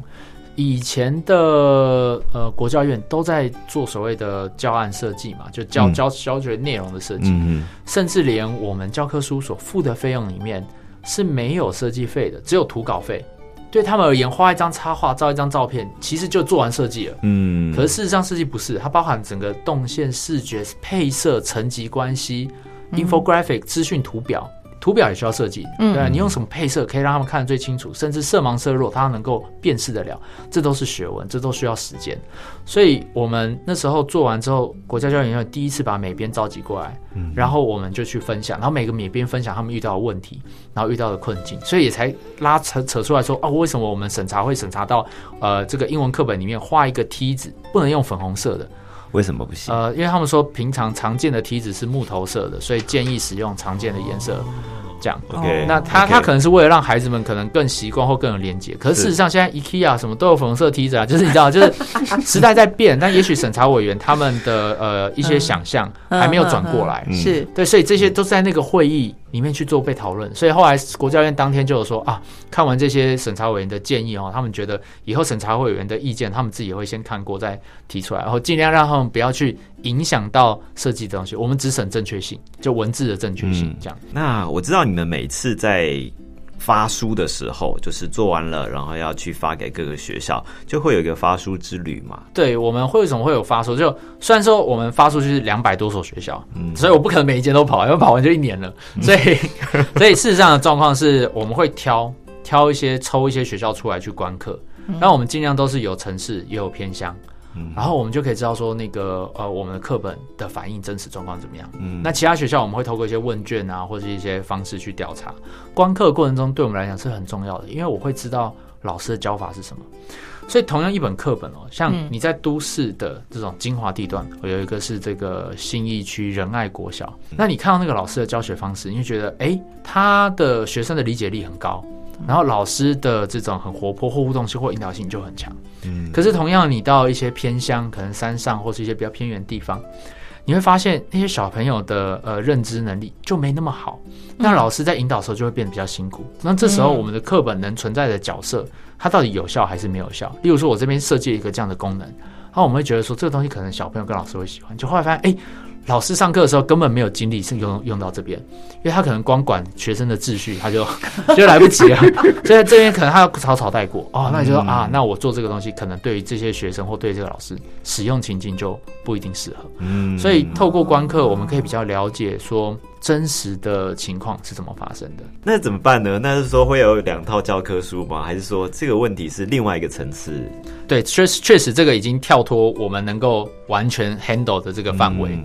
以前的呃国教院都在做所谓的教案设计嘛，就教、
嗯
教教学内容的设计，
嗯
甚至连我们教科书所付的费用里面是没有设计费的，只有图稿费。对他们而言，画一张插画、照一张照片，其实就做完设计了。
嗯，
可是事实上，设计不是，它包含整个动线、视觉、配色、层级关系、infographic、资讯图表，图表也需要设计。
嗯
对啊，你用什么配色可以让他们看得最清楚，甚至色盲色弱，他能够辨识得了，这都是学问，这都需要时间。所以我们那时候做完之后，国家教育研究院第一次把美编召集过来，嗯然后我们就去分享，然后每个美编分享他们遇到的问题，然后遇到的困境，所以也才拉扯扯出来说，哦，为什么我们审查会审查到，呃，这个英文课本里面画一个梯子不能用粉红色的，
为什么不行？
呃，因为他们说平常常见的梯子是木头色的，所以建议使用常见的颜色。这样。
OK，
那他他可能是为了让孩子们可能更习惯或更有连接，可是
是
事实上现在 IKEA 什么都有粉红色梯子啊，就是你知道，就是 时代在变，但也许审查委员他们的呃一些想象
嗯
还没有转过来，
嗯
是
对，所以这些都是在那个会议里面去做被讨论。所以后来国教院当天就有说啊，看完这些审查委员的建议哦，他们觉得以后审查委员的意见，他们自己也会先看过再提出来，然后尽量让他们不要去影响到设计的东西。我们只审正确性，就文字的正确性这样。
那我知道你们每次在发书的时候，就是做完了，然后要去发给各个学校，就会有一个发书之旅嘛。
对，我们会为什么会有发书？就虽然说我们发出去是两百多所学校，
嗯
所以我不可能每一间都跑，因为跑完就一年了。所以，所以事实上的状况是，我们会挑挑一些抽一些学校出来去观课，那我们尽量都是有城市也有偏乡。然后我们就可以知道说，那个呃，我们的课本的反应真实状况怎么样。
嗯
那其他学校我们会透过一些问卷啊，或者一些方式去调查。观课过程中对我们来讲是很重要的，因为我会知道老师的教法是什么。所以同样一本课本哦，像
嗯
你在都市的这种精华地段，我有一个是这个信义区仁爱国小，那你看到那个老师的教学方式，你就觉得，哎，他的学生的理解力很高，然后老师的这种很活泼或互动性或引导性就很强。
嗯
可是同样，你到一些偏乡，可能山上或是一些比较偏远的地方，你会发现那些小朋友的呃认知能力就没那么好，那老师在引导的时候就会变得比较辛苦。那这时候我们的课本能存在的角色，它到底有效还是没有效？例如说，我这边设计了一个这样的功能，然后我们会觉得说这个东西可能小朋友跟老师会喜欢，就后来发现，哎、老师上课的时候根本没有精力是用用到这边，因为他可能光管学生的秩序，他就 就来不及了。所以在这边可能他要草草带过哦，那你就说啊，那我做这个东西可能对于这些学生或对这个老师使用情境就不一定适合。
嗯
所以透过观课，我们可以比较了解说真实的情况是怎么发生的。
那怎么办呢？那是说会有两套教科书吗？还是说这个问题是另外一个层次
对，确实确实这个已经跳脱我们能够完全 handle 的这个范围。
嗯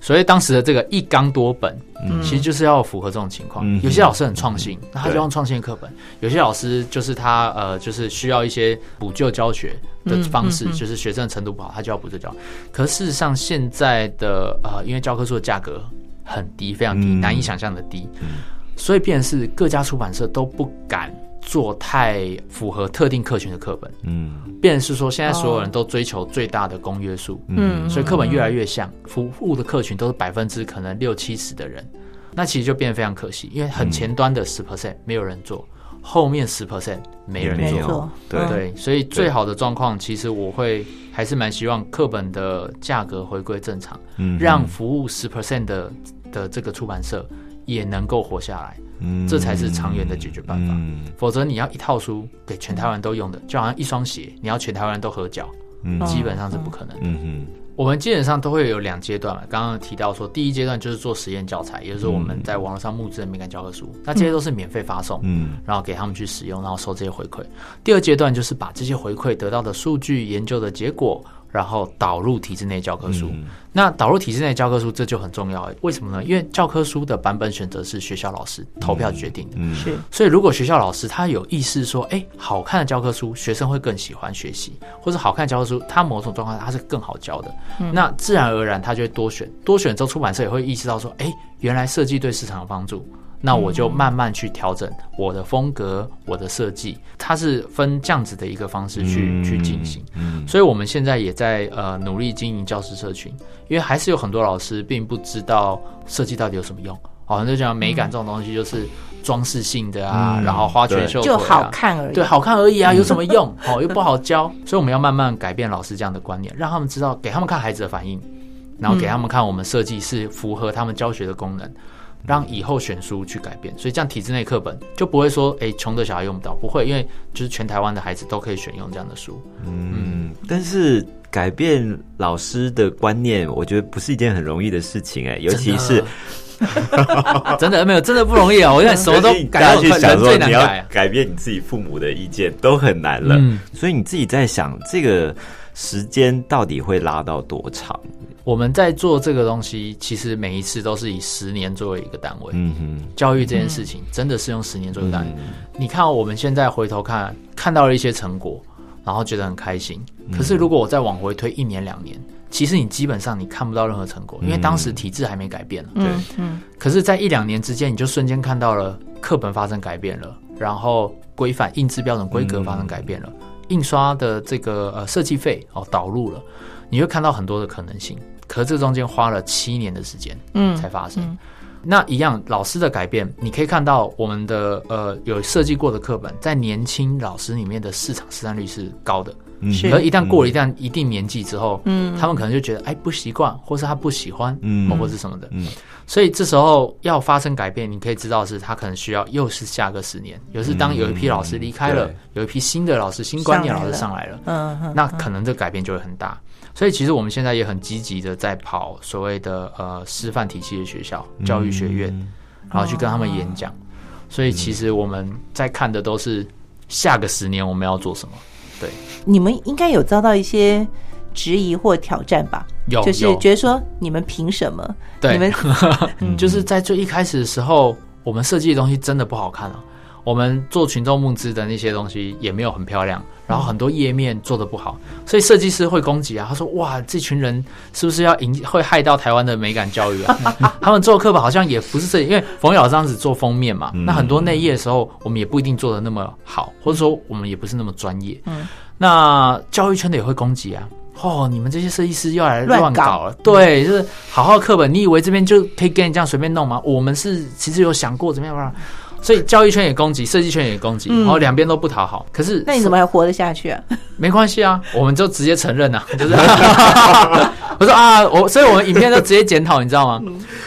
所以当时的这个一纲多本，
嗯。
其实就是要符合这种情况。
嗯
有些老师很创新，那他就用创新的课本；有些老师就是他呃，就是需要一些补救教学的方式，
嗯嗯嗯
就是学生的程度不好，他就要补救教。可事实上，现在的呃，因为教科书的价格很低，非常低，
嗯。
难以想象的低，所以变成是各家出版社都不敢做太符合特定客群的课本。
嗯。
变成是说，现在所有人都追求最大的公约数，
嗯。
所以课本越来越像服务的客群都是百分之可能六七十的人，那其实就变得非常可惜，因为很前端的十 percent 没有人做，后面十 percent 没人做。
对
嗯
对，所以最好的状况，其实我会还是蛮希望课本的价格回归正常，
嗯。
让服务十 percent 的的这个出版社也能够活下来，
嗯
这才是长远的解决办法。
嗯
否则你要一套书给全台湾都用的，就好像一双鞋，你要全台湾人都合脚，
嗯
基本上是不可能的。
嗯嗯
我们基本上都会有两阶段嘛，刚刚提到说，第一阶段就是做实验教材，也就是我们在网络上募资的敏感教科书，那这些都是免费发送，
嗯
然后给他们去使用，然后收这些回馈。第二阶段就是把这些回馈得到的数据、研究的结果，然后导入体制内教科书。
嗯
那导入体制内教科书这就很重要，为什么呢？因为教科书的版本选择是学校老师投票决定的。
嗯
是
所以，如果学校老师他有意识说，哎、好看的教科书，学生会更喜欢学习，或者好看的教科书，它某种状况下它是更好教的，那自然而然他就会多选，多选之后，出版社也会意识到说，哎、原来设计对市场有帮助。那我就慢慢去调整我的风格，我的设计，它是分这样子的一个方式去、
嗯
去进行。
嗯
所以我们现在也在呃努力经营教师社群，因为还是有很多老师并不知道设计到底有什么用。好像，就讲美感这种东西就是装饰性的啊，
嗯
然后花拳绣腿、啊、
就好看而已。
对，好看而已啊，有什么用？哦，又不好教，所以我们要慢慢改变老师这样的观念，让他们知道，给他们看孩子的反应，然后给他们看我们设计是符合他们教学的功能，让以后选书去改变。所以这样体制内课本就不会说，哎，穷的小孩用不到，不会，因为就是全台湾的孩子都可以选用这样的书。
嗯，但是改变老师的观念，我觉得不是一件很容易的事情哎，尤其是
真的没有，真的不容易啊！我现在什么都改
去想说你要
改
变你自己父母的意见都很难了，
嗯
所以你自己在想这个时间到底会拉到多长？
我们在做这个东西，其实每一次都是以十年作为一个单位。
嗯哼，
教育这件事情真的是用十年做一个单位。你看，我们现在回头看，看到了一些成果，然后觉得很开心。可是如果我再往回推一年两年，其实你基本上你看不到任何成果，因为当时体制还没改变了。
对
嗯嗯
可是，在一两年之间，你就瞬间看到了课本发生改变了，然后规范印制标准规格发生改变了，印刷的这个呃设计费哦导入了，你会看到很多的可能性。可是这中间花了七年的时间
嗯
才发生。
嗯。
那一样，老师的改变，你可以看到我们的呃有设计过的课本，在年轻老师里面的市场市占率是高的。
嗯。
而一旦过了一旦一定年纪之后，
嗯。
他们可能就觉得哎不习惯，或是他不喜欢，
嗯。
哦或是什么的，
嗯。
所以这时候要发生改变，你可以知道是他可能需要又是下个十年，有是当有一批老师离开了，
对。
有一批新的老师、新观念老师上来了，
嗯嗯，
那可能这个改变就会很大。所以其实我们现在也很积极的在跑所谓的呃师范体系的学校、教育学院，然后去跟他们演讲。所以其实我们在看的都是下个十年我们要做什么。
对你们应该有遭到一些质疑或挑战吧？
有
就是觉得说你们凭什么？
对
你们
嗯 就是在最一开始的时候，我们设计的东西真的不好看啊。我们做群众募资的那些东西也没有很漂亮，然后很多页面做的不好，所以设计师会攻击啊。他说：“哇，这群人是不是要影会害到台湾的美感教育啊？” 他们做课本好像也不是这，因为冯宇老师当时做封面嘛，
嗯
那很多内页的时候，我们也不一定做的那么好，或者说我们也不是那么专业。
嗯
那教育圈的也会攻击啊。哦，你们这些设计师又来
乱搞
乱搞了，对，就是好好的课本，你以为这边就可以跟你这样随便弄吗？我们是其实有想过怎么样啊，所以教育圈也攻击，设计圈也攻击，
嗯
然后两边都不讨好。可是
那你怎么还活得下去啊？
没关系啊？我们就直接承认啊，就是我说啊，我所以我们影片就直接检讨，你知道吗？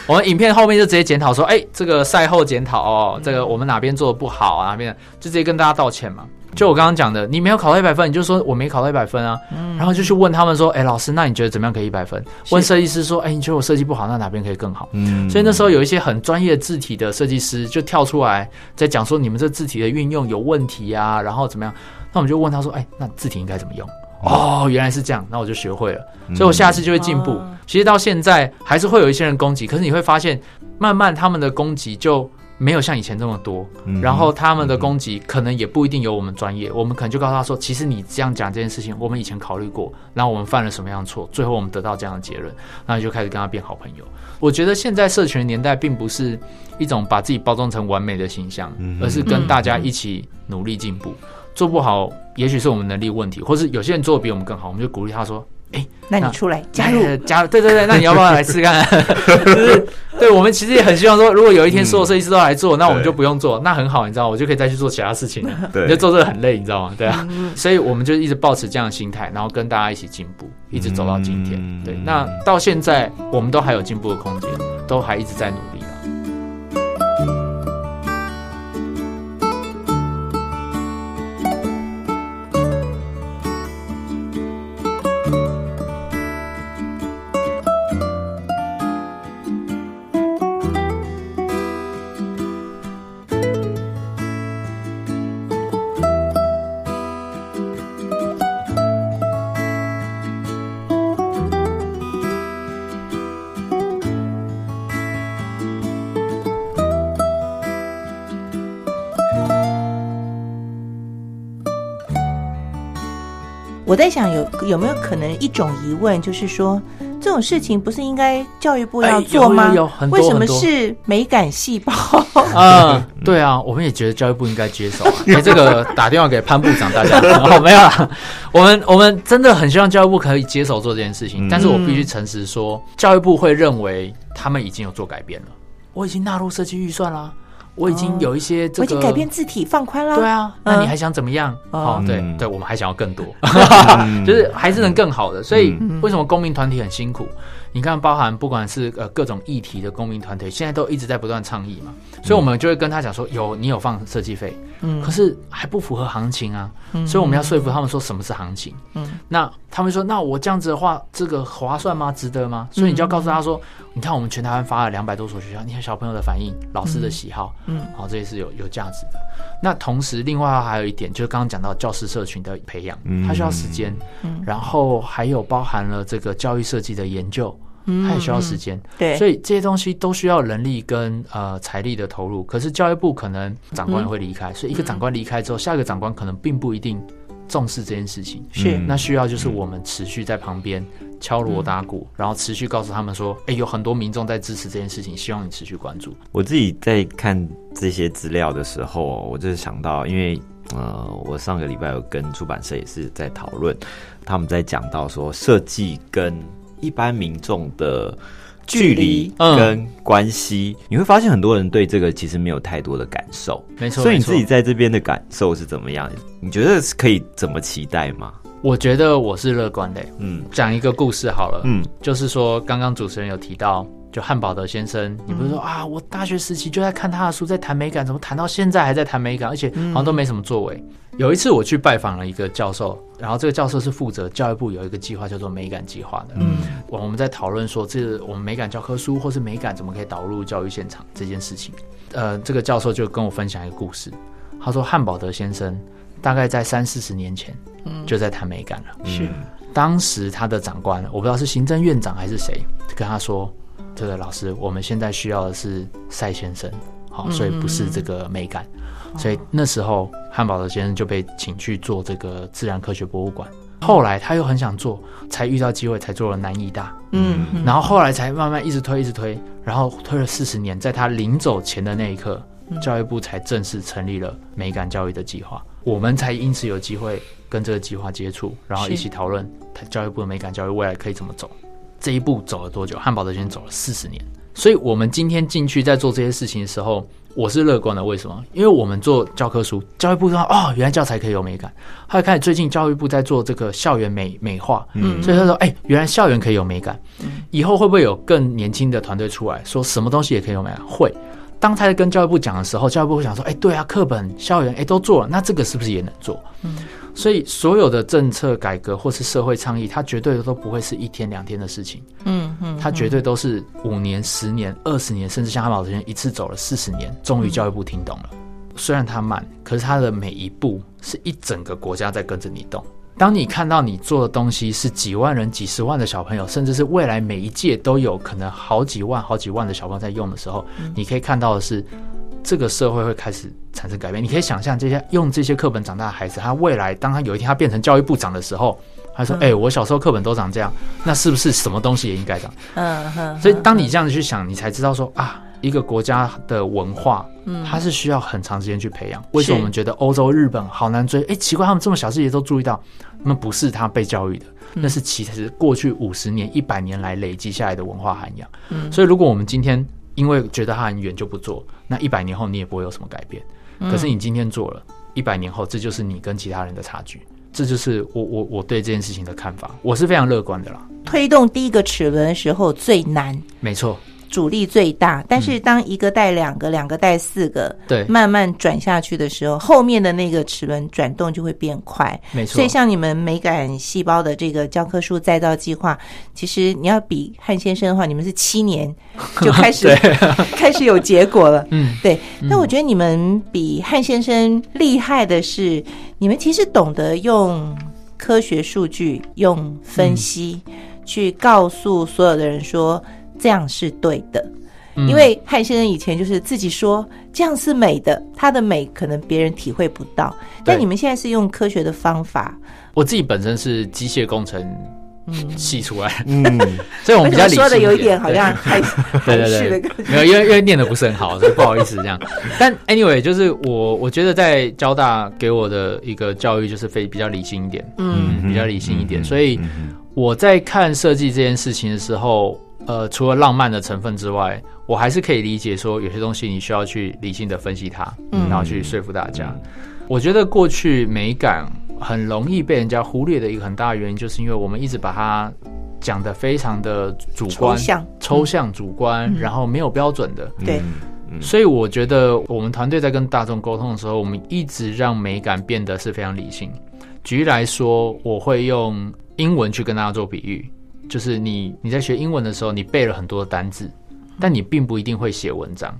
我们影片后面就直接检讨说，哎、这个赛后检讨哦，这个我们哪边做的不好啊，哪边就直接跟大家道歉嘛。就我刚刚讲的，你没有考到一百分，你就说我没考到一百分啊，然后就去问他们说，哎、老师，那你觉得怎么样可以一百分？问设计师说，哎、你觉得我设计不好，那哪边可以更好？
嗯
所以那时候有一些很专业字体的设计师就跳出来在讲说，你们这字体的运用有问题啊，然后怎么样？那我们就问他说，哎、那字体应该怎么用？哦，原来是这样，那我就学会了，所以我下次就会进步。
哦
其实到现在还是会有一些人攻击，可是你会发现，慢慢他们的攻击就没有像以前这么多，
嗯
然后他们的攻击可能也不一定有我们专业，我们可能就告诉他说，其实你这样讲这件事情，我们以前考虑过，然后我们犯了什么样的错，最后我们得到这样的结论，那你就开始跟他变好朋友。我觉得现在社群年代并不是一种把自己包装成完美的形象，
嗯
而是跟大家一起努力进步。做不好，也许是我们能力问题，或是有些人做的比我们更好，我们就鼓励他说：“哎、
那你出来加入，
哎加入，对对对，那你要不要来试试看？就是对我们其实也很希望说，如果有一天所有设计师都来做，那我们就不用做，那很好，你知道，我就可以再去做其他事情了。
对
你就做这个很累，你知道吗？对啊，所以我们就一直保持这样的心态，然后跟大家一起进步，一直走到今天。
嗯
对，那到现在我们都还有进步的空间，都还一直在努力
我在想有有没有可能一种疑问，就是说这种事情不是应该教育部要
哎
做吗？
有有有
为什么是美感细胞？
嗯，对啊，我们也觉得教育部应该接手、啊。哎、这个打电话给潘部长，大家 哦，没有啦。我们我们真的很希望教育部可以接手做这件事情，
嗯
但是我必须诚实说，教育部会认为他们已经有做改变了，我已经纳入设计预算啦，我已经有一些这个，
我已经改变字体放宽了。
对啊，
嗯
那你还想怎么样？
哦
哦，对
嗯
对，我们还想要更多，
嗯
就是还是能更好的。所以
嗯
为什么公民团体很辛苦？你看，包含不管是呃各种议题的公民团体，现在都一直在不断倡议嘛，所以我们就会跟他讲说，有你有放设计费，
嗯
可是还不符合行情啊，
嗯
所以我们要说服他们说什么是行情。
嗯
那他们说，那我这样子的话，这个划算吗？值得吗？所以你就要告诉他说，你看我们全台湾发了两百多所学校，你看小朋友的反应，老师的喜好，
嗯
好、这也是有有价值的。那同时，另外还有一点，就是刚刚讲到教师社群的培养，
嗯
它需要时间，
嗯
然后还有包含了这个教育设计的研究，
嗯
它也需要时间。
对，
所以这些东西都需要人力跟呃财力的投入。可是教育部可能长官也会离开，所以一个长官离开之后，下一个长官可能并不一定重视这件事情。那需要就是我们持续在旁边敲锣打鼓，然后持续告诉他们说，哎，有很多民众在支持这件事情，希望你持续关注。
我自己在看这些资料的时候，我就是想到，因为呃，我上个礼拜有跟出版社也是在讨论，他们在讲到说设计跟一般民众的距离
嗯
跟关系，你会发现很多人对这个其实没有太多的感受。
没错，
所以你自己在这边的感受是怎么样？你觉得是可以怎么期待吗？
我觉得我是乐观的。
嗯
讲一个故事好了，
嗯
就是说刚刚主持人有提到，就汉堡德先生，你不是说、
嗯
啊，我大学时期就在看他的书，在谈美感，怎么谈到现在还在谈美感，而且好像都没什么作为。有一次我去拜访了一个教授，然后这个教授是负责教育部有一个计划叫做美感计划的，
嗯。
我我们在讨论说，这我们美感教科书或是美感怎么可以导入教育现场这件事情。呃，这个教授就跟我分享一个故事，他说汉堡德先生大概在三四十年前就在谈美感了。
是。
当时他的长官，我不知道是行政院长还是谁，跟他说：“这个老师，我们现在需要的是赛先生，好，所以不是这个美感。所以那时候汉堡的先生就被请去做这个自然科学博物馆。后来他又很想做，才遇到机会，才做了南艺大。
嗯嗯
然后后来才慢慢一直推，一直推，然后推了四十年，在他临走前的那一刻，教育部才正式成立了美感教育的计划，我们才因此有机会跟这个计划接触，然后一起讨论教育部的美感教育未来可以怎么走。这一步走了多久？汉堡德先生走了四十年，所以我们今天进去在做这些事情的时候，我是乐观的。为什么？因为我们做教科书，教育部说哦，原来教材可以有美感。后来开始最近教育部在做这个校园美美化，
嗯
所以他说，哎、原来校园可以有美感。以后会不会有更年轻的团队出来说什么东西也可以有美感？会。当他在跟教育部讲的时候，教育部会想说：“哎、对啊，课本、校园，哎、都做了，那这个是不是也能做？”嗯，所以所有的政策改革或是社会倡议，它绝对都不会是一天两天的事情，
嗯嗯，
它绝对都是五年、十年、二十年，甚至像汉堡之前一次走了四十年，终于教育部听懂了。虽然它慢，可是它的每一步是一整个国家在跟着你动。当你看到你做的东西是几万人、几十万的小朋友，甚至是未来每一届都有可能好几万、好几万的小朋友在用的时候，你可以看到的是，这个社会会开始产生改变。你可以想象，这些用这些课本长大的孩子，他未来当他有一天他变成教育部长的时候，他说：“哎、我小时候课本都长这样，那是不是什么东西也应该长？”
嗯嗯，
所以当你这样子去想，你才知道说啊，一个国家的文化，嗯它是需要很长时间去培养。为什么我们觉得欧洲、日本好难追？哎，奇怪，他们这么小细节都注意到，那么不是他被教育的，那是其实过去五十年、一百年来累积下来的文化涵养。嗯所以如果我们今天因为觉得它很远就不做，那一百年后你也不会有什么改变。可是你今天做了，一百年后这就是你跟其他人的差距。这就是我我我对这件事情的看法，我是非常乐观的啦。
推动第一个齿轮的时候最难，
没错，
阻力最大，但是当一个带两个，两个带四个，
对
慢慢转下去的时候，后面的那个齿轮转动就会变快。
没错。
所以，像你们美感细胞的这个教科书再造计划，其实你要比汉先生的话，你们是七年 就开始 开始有结果了。
嗯，
对。那我觉得你们比汉先生厉害的是，你们其实懂得用科学数据、用分析、去告诉所有的人说这样是对的。
嗯。
因为汉先生以前就是自己说这样是美的，他的美可能别人体会不到，但你们现在是用科学的方法，
我自己本身是机械工程
嗯，
系出来，
嗯，
所以我们比较理
说的有一
点
点好像还
对
还
对。对。没有，因为因为念的不是很好，所以不好意思这样。但 anyway，就是我我觉得在交大给我的一个教育就是非比较理性一点，
嗯。
嗯，比较理性一点。
嗯
所以我在看设计这件事情的时候，呃，除了浪漫的成分之外，我还是可以理解说有些东西你需要去理性的分析它，
嗯
然后去说服大家。我觉得过去美感很容易被人家忽略的一个很大的原因，就是因为我们一直把它讲的非常的主观、
抽象
抽象、主观，
嗯
然后没有标准的。
对
嗯
所以我觉得我们团队在跟大众沟通的时候，我们一直让美感变得是非常理性。举例来说，我会用英文去跟大家做比喻，就是你你在学英文的时候，你背了很多单字，但你并不一定会写文章，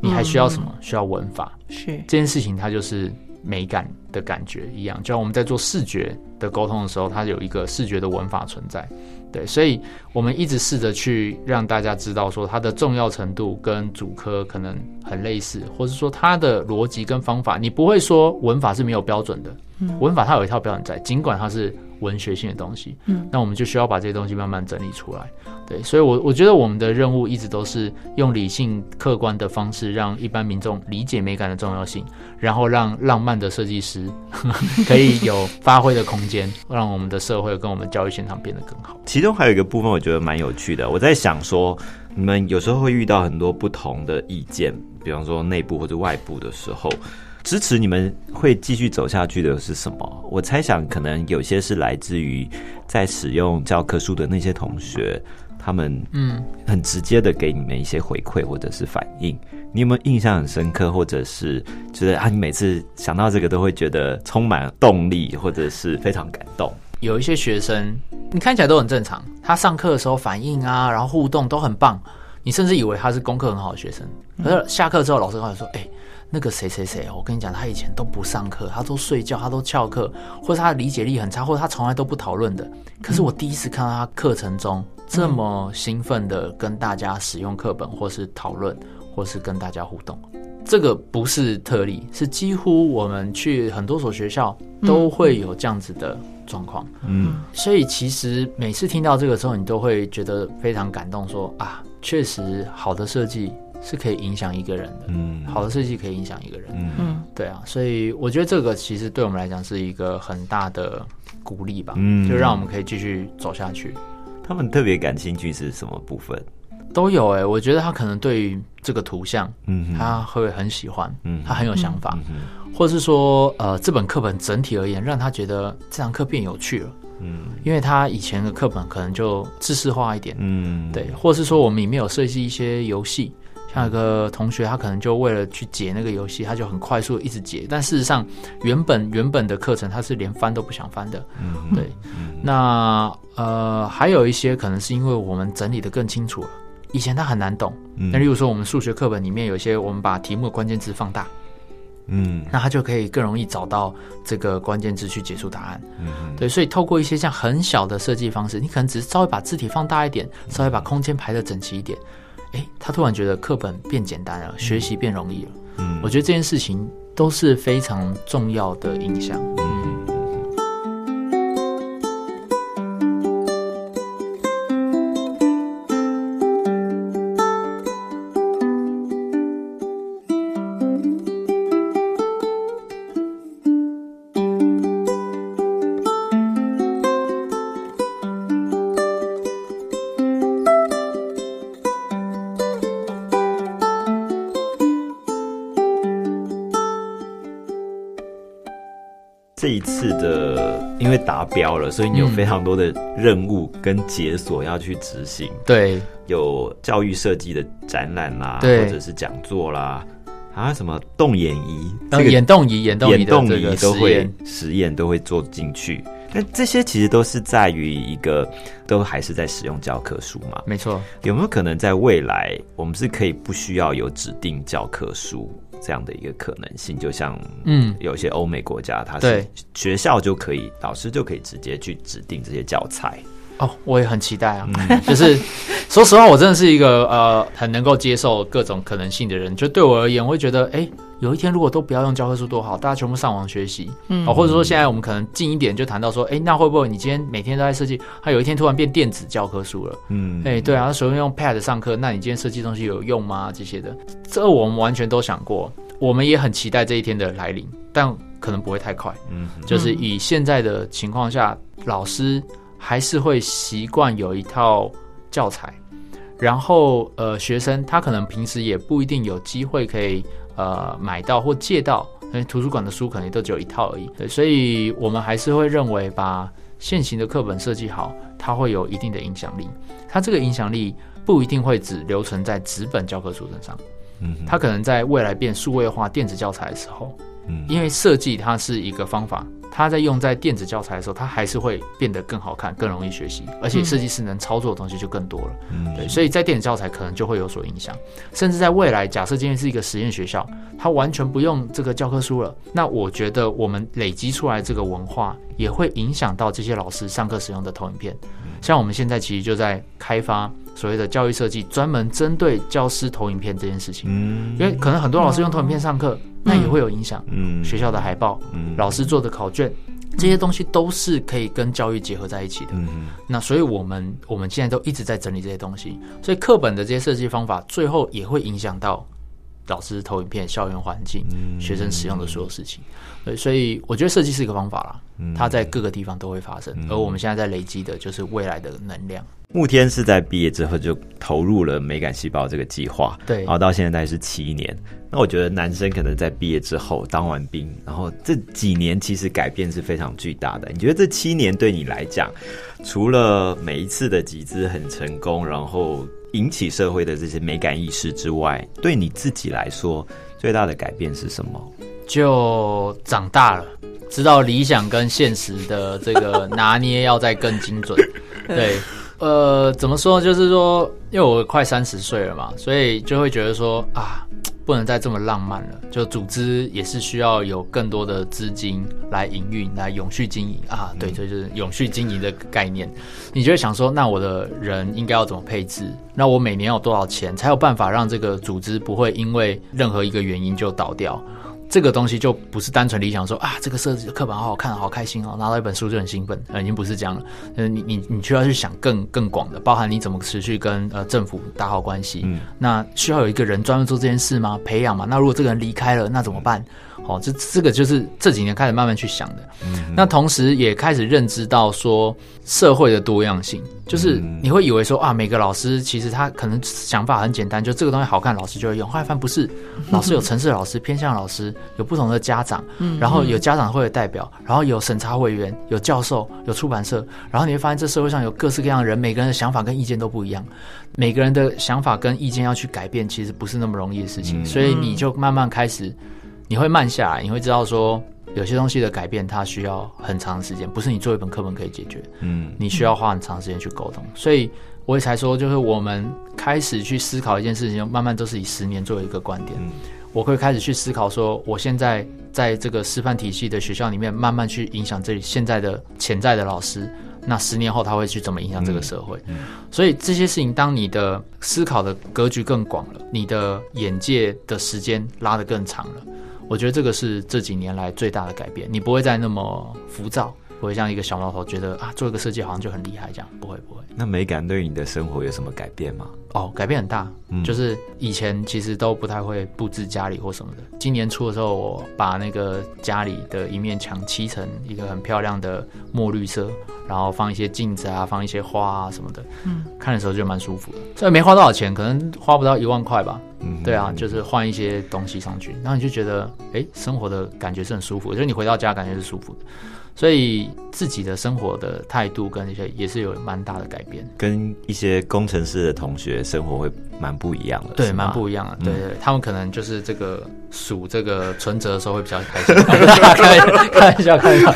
你还需要什么？需要文法。
是
这件事情它就是美感的感觉一样，就像我们在做视觉的沟通的时候，它有一个视觉的文法存在。对，所以我们一直试着去让大家知道说它的重要程度跟主科可能很类似，或是说它的逻辑跟方法，你不会说文法是没有标准的，嗯文法它有一套标准在，尽管它是文学性的东西，嗯，那我们就需要把这些东西慢慢整理出来。对，所以我我觉得我们的任务一直都是用理性、客观的方式，让一般民众理解美感的重要性，然后让浪漫的设计师 可以有发挥的空间，让我们的社会跟我们教育现场变得更好。
其中还有一个部分，我觉得蛮有趣的。我在想说，你们有时候会遇到很多不同的意见，比方说内部或者外部的时候，支持你们会继续走下去的是什么？我猜想，可能有些是来自于在使用教科书的那些同学。他们嗯，很直接的给你们一些回馈或者是反应，你有没有印象很深刻，或者是觉得啊，你每次想到这个都会觉得充满动力，或者是非常感动？
有一些学生，你看起来都很正常，他上课的时候反应啊，然后互动都很棒，你甚至以为他是功课很好的学生，可是下课之后，老师跟他说：“哎，那个谁谁谁，我跟你讲，他以前都不上课，他都睡觉，他都翘课，或者他的理解力很差，或者他从来都不讨论的。可是我第一次看到他课程中。”这么兴奋的跟大家使用课本，或是讨论，或是跟大家互动，这个不是特例，是几乎我们去很多所学校都会有这样子的状况。嗯，所以其实每次听到这个时候，你都会觉得非常感动，说啊，确实好的设计是可以影响一个人的。嗯，好的设计可以影响一个人。嗯，对啊，所以我觉得这个其实对我们来讲是一个很大的鼓励吧。嗯，就让我们可以继续走下去。
他们特别感兴趣是什么部分？
都有哎，我觉得他可能对于这个图像，嗯，他会很喜欢，嗯，他很有想法，或者是说，呃，这本课本整体而言，让他觉得这堂课变有趣了，嗯，因为他以前的课本可能就知识化一点，嗯，对，或者是说我们里面有设计一些游戏。像有个同学，他可能就为了去解那个游戏，他就很快速一直解。但事实上，原本原本的课程他是连翻都不想翻的。嗯，对。那呃，还有一些可能是因为我们整理的更清楚了。以前他很难懂。那例如说，我们数学课本里面有些，我们把题目的关键字放大，嗯，那他就可以更容易找到这个关键字去解出答案。嗯，对。所以透过一些像很小的设计方式，你可能只是稍微把字体放大一点，稍微把空间排的整齐一点。哎，他突然觉得课本变简单了，学习变容易了。嗯，我觉得这件事情都是非常重要的影响。
达标了，所以你有非常多的任务跟解锁要去执行。
对，
有教育设计的展览啦，或者是讲座啦，还有什么动眼仪，
这个眼动仪、眼动
仪都会实验都会做进去。那这些其实都是在于一个，都还是在使用教科书嘛？
没错。
有没有可能在未来，我们是可以不需要有指定教科书？这样的一个可能性，就像嗯，有些欧美国家，它是学校就可以，老师就可以直接去指定这些教材。
哦，我也很期待啊！就是说实话，我真的是一个呃，很能够接受各种可能性的人。就对我而言，我会觉得，哎，有一天如果都不要用教科书多好，大家全部上网学习，嗯，或者说现在我们可能近一点就谈到说，哎，那会不会你今天每天都在设计，它有一天突然变电子教科书了？嗯，哎，对啊，首先用 Pad 上课，那你今天设计东西有用吗？这些的，这我们完全都想过，我们也很期待这一天的来临，但可能不会太快。嗯，就是以现在的情况下，老师。还是会习惯有一套教材，然后呃，学生他可能平时也不一定有机会可以呃买到或借到，因为图书馆的书可能都只有一套而已。对，所以我们还是会认为把现行的课本设计好，它会有一定的影响力。它这个影响力不一定会只留存在纸本教科书身上，嗯，它可能在未来变数位化电子教材的时候，嗯，因为设计它是一个方法。它在用在电子教材的时候，它还是会变得更好看、更容易学习，而且设计师能操作的东西就更多了。嗯，对，所以在电子教材可能就会有所影响，甚至在未来，假设今天是一个实验学校，它完全不用这个教科书了，那我觉得我们累积出来这个文化也会影响到这些老师上课使用的投影片，像我们现在其实就在开发所谓的教育设计，专门针对教师投影片这件事情。
嗯
因为可能很多老师用投影片上课，那也会有影响。
嗯
学校的海报、
嗯
老师做的考卷，这些东西都是可以跟教育结合在一起的。
嗯
那所以我们我们现在都一直在整理这些东西，所以课本的这些设计方法，最后也会影响到老师投影片、校园环境、
嗯
学生使用的所有事情。对，所以我觉得设计是一个方法啦，
嗯
它在各个地方都会发生，而我们现在在累积的就是未来的能量。
慕天是在毕业之后就投入了美感细胞这个计划，
对
然后到现在是七年。那我觉得男生可能在毕业之后当完兵，然后这几年其实改变是非常巨大的。你觉得这七年对你来讲，除了每一次的集资很成功，然后引起社会的这些美感意识之外，对你自己来说最大的改变是什么？
就长大了，知道理想跟现实的这个拿捏要再更精准。对，呃，怎么说？就是说，因为我快三十岁了嘛，所以就会觉得说啊，不能再这么浪漫了。就组织也是需要有更多的资金来营运，来永续经营啊。对，这就是永续经营的概念。你就会想说，那我的人应该要怎么配置？那我每年有多少钱，才有办法让这个组织不会因为任何一个原因就倒掉？这个东西就不是单纯理想说啊，这个设计课本好好看，好开心哦，拿到一本书就很兴奋，呃，已经不是这样了。呃，你你你需要去想更更广的，包含你怎么持续跟呃政府打好关系。
嗯
那需要有一个人专门做这件事吗？培养嘛？那如果这个人离开了，那怎么办？哦，这这个就是这几年开始慢慢去想的。那同时也开始认知到说社会的多样性，就是你会以为说啊，每个老师其实他可能想法很简单，就这个东西好看，老师就会用。后来发现不是，老师有城市老师、偏向老师，有不同的家长，然后有家长会的代表，然后有审查委员，有教授，有出版社，然后你会发现这社会上有各式各样的人，每个人的想法跟意见都不一样，每个人的想法跟意见要去改变，其实不是那么容易的事情，所以你就慢慢开始。你会慢下来，你会知道说有些东西的改变，它需要很长的时间，不是你做一本课本可以解决，
嗯
你需要花很长时间去沟通。所以我也才说，就是我们开始去思考一件事情，慢慢都是以十年作为一个观点。嗯我会开始去思考说，我现在在这个师范体系的学校里面，慢慢去影响这里现在的潜在的老师。那十年后他会去怎么影响这个社会？嗯所以这些事情，当你的思考的格局更广了，你的眼界的时间拉得更长了，我觉得这个是这几年来最大的改变。你不会再那么浮躁，不会像一个小毛头觉得啊，做一个设计好像就很厉害这样，不会不会。
那美感对你的生活有什么改变吗？
哦，改变很大，
嗯
就是以前其实都不太会布置家里或什么的。今年初的时候，我把那个家里的一面墙漆成一个很漂亮的墨绿色，然后放一些镜子啊，放一些花啊什么的，嗯，看的时候就蛮舒服的。虽然没花多少钱，可能花不到一万块吧，
嗯
对啊，就是换一些东西上去，然后你就觉得，哎，生活的感觉是很舒服的，就是你回到家感觉是舒服的。所以自己的生活的态度跟一些也是有蛮大的改变。
跟一些工程师的同学生活会蛮不一样的，
对，蛮不一样的。
嗯
对对，他们可能就是这个数这个存折的时候会比较开心。开开玩笑，开玩笑。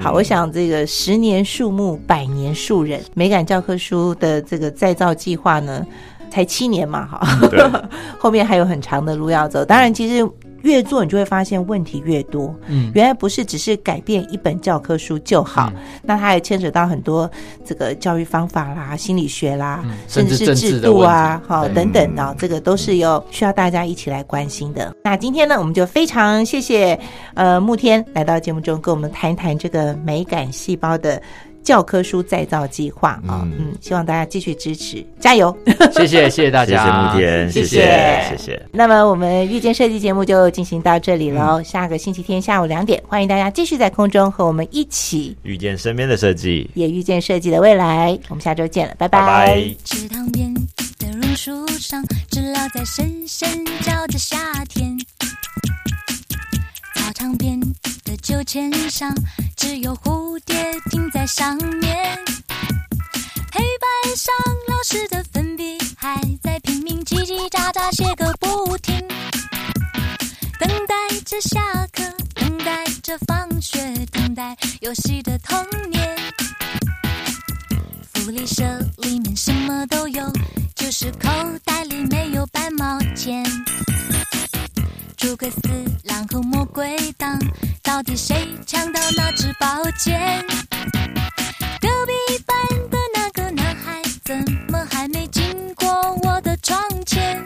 好，我想这个十年树木，百年树人，美感教科书的这个再造计划呢，才七年嘛，哈，后面还有很长的路要走。当然，其实越做你就会发现问题越多。
嗯，
原来不是只是改变一本教科书就好，那它也牵扯到很多这个教育方法啦、心理学啦，甚至是制度啊，好、
题对
等等啊，这个都是有需要大家一起来关心的。那今天呢，我们就非常谢谢呃慕天来到节目中跟我们谈一谈这个美感细胞的。教科书再造计划啊，
嗯
嗯，希望大家继续支持，加油！
谢谢谢谢大家
谢谢
家，
慕天，谢
谢
谢谢谢。
那么我们遇见设计节目就进行到这里喽。
嗯
下个星期天下午两点，欢迎大家继续在空中和我们一起
遇见身边的设计，
也遇见设计的未来。我们下周见了，拜
拜拜。
池塘边的榕树上，知了在深深叫着夏天。操场边的秋千上，只有蝴蝶停在上面。黑板上老师的粉笔还在拼命叽叽喳喳写个不停，等待着下课，等待着放学，等待游戏的童年。福利社里面什么都有，就是口袋里没有半毛钱。诸葛四郎和魔鬼党，到底谁抢到那支宝剑？隔壁班的那个男孩怎么还没经过我的窗前？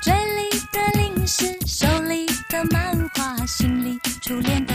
嘴里的零食手里的漫画心里初恋的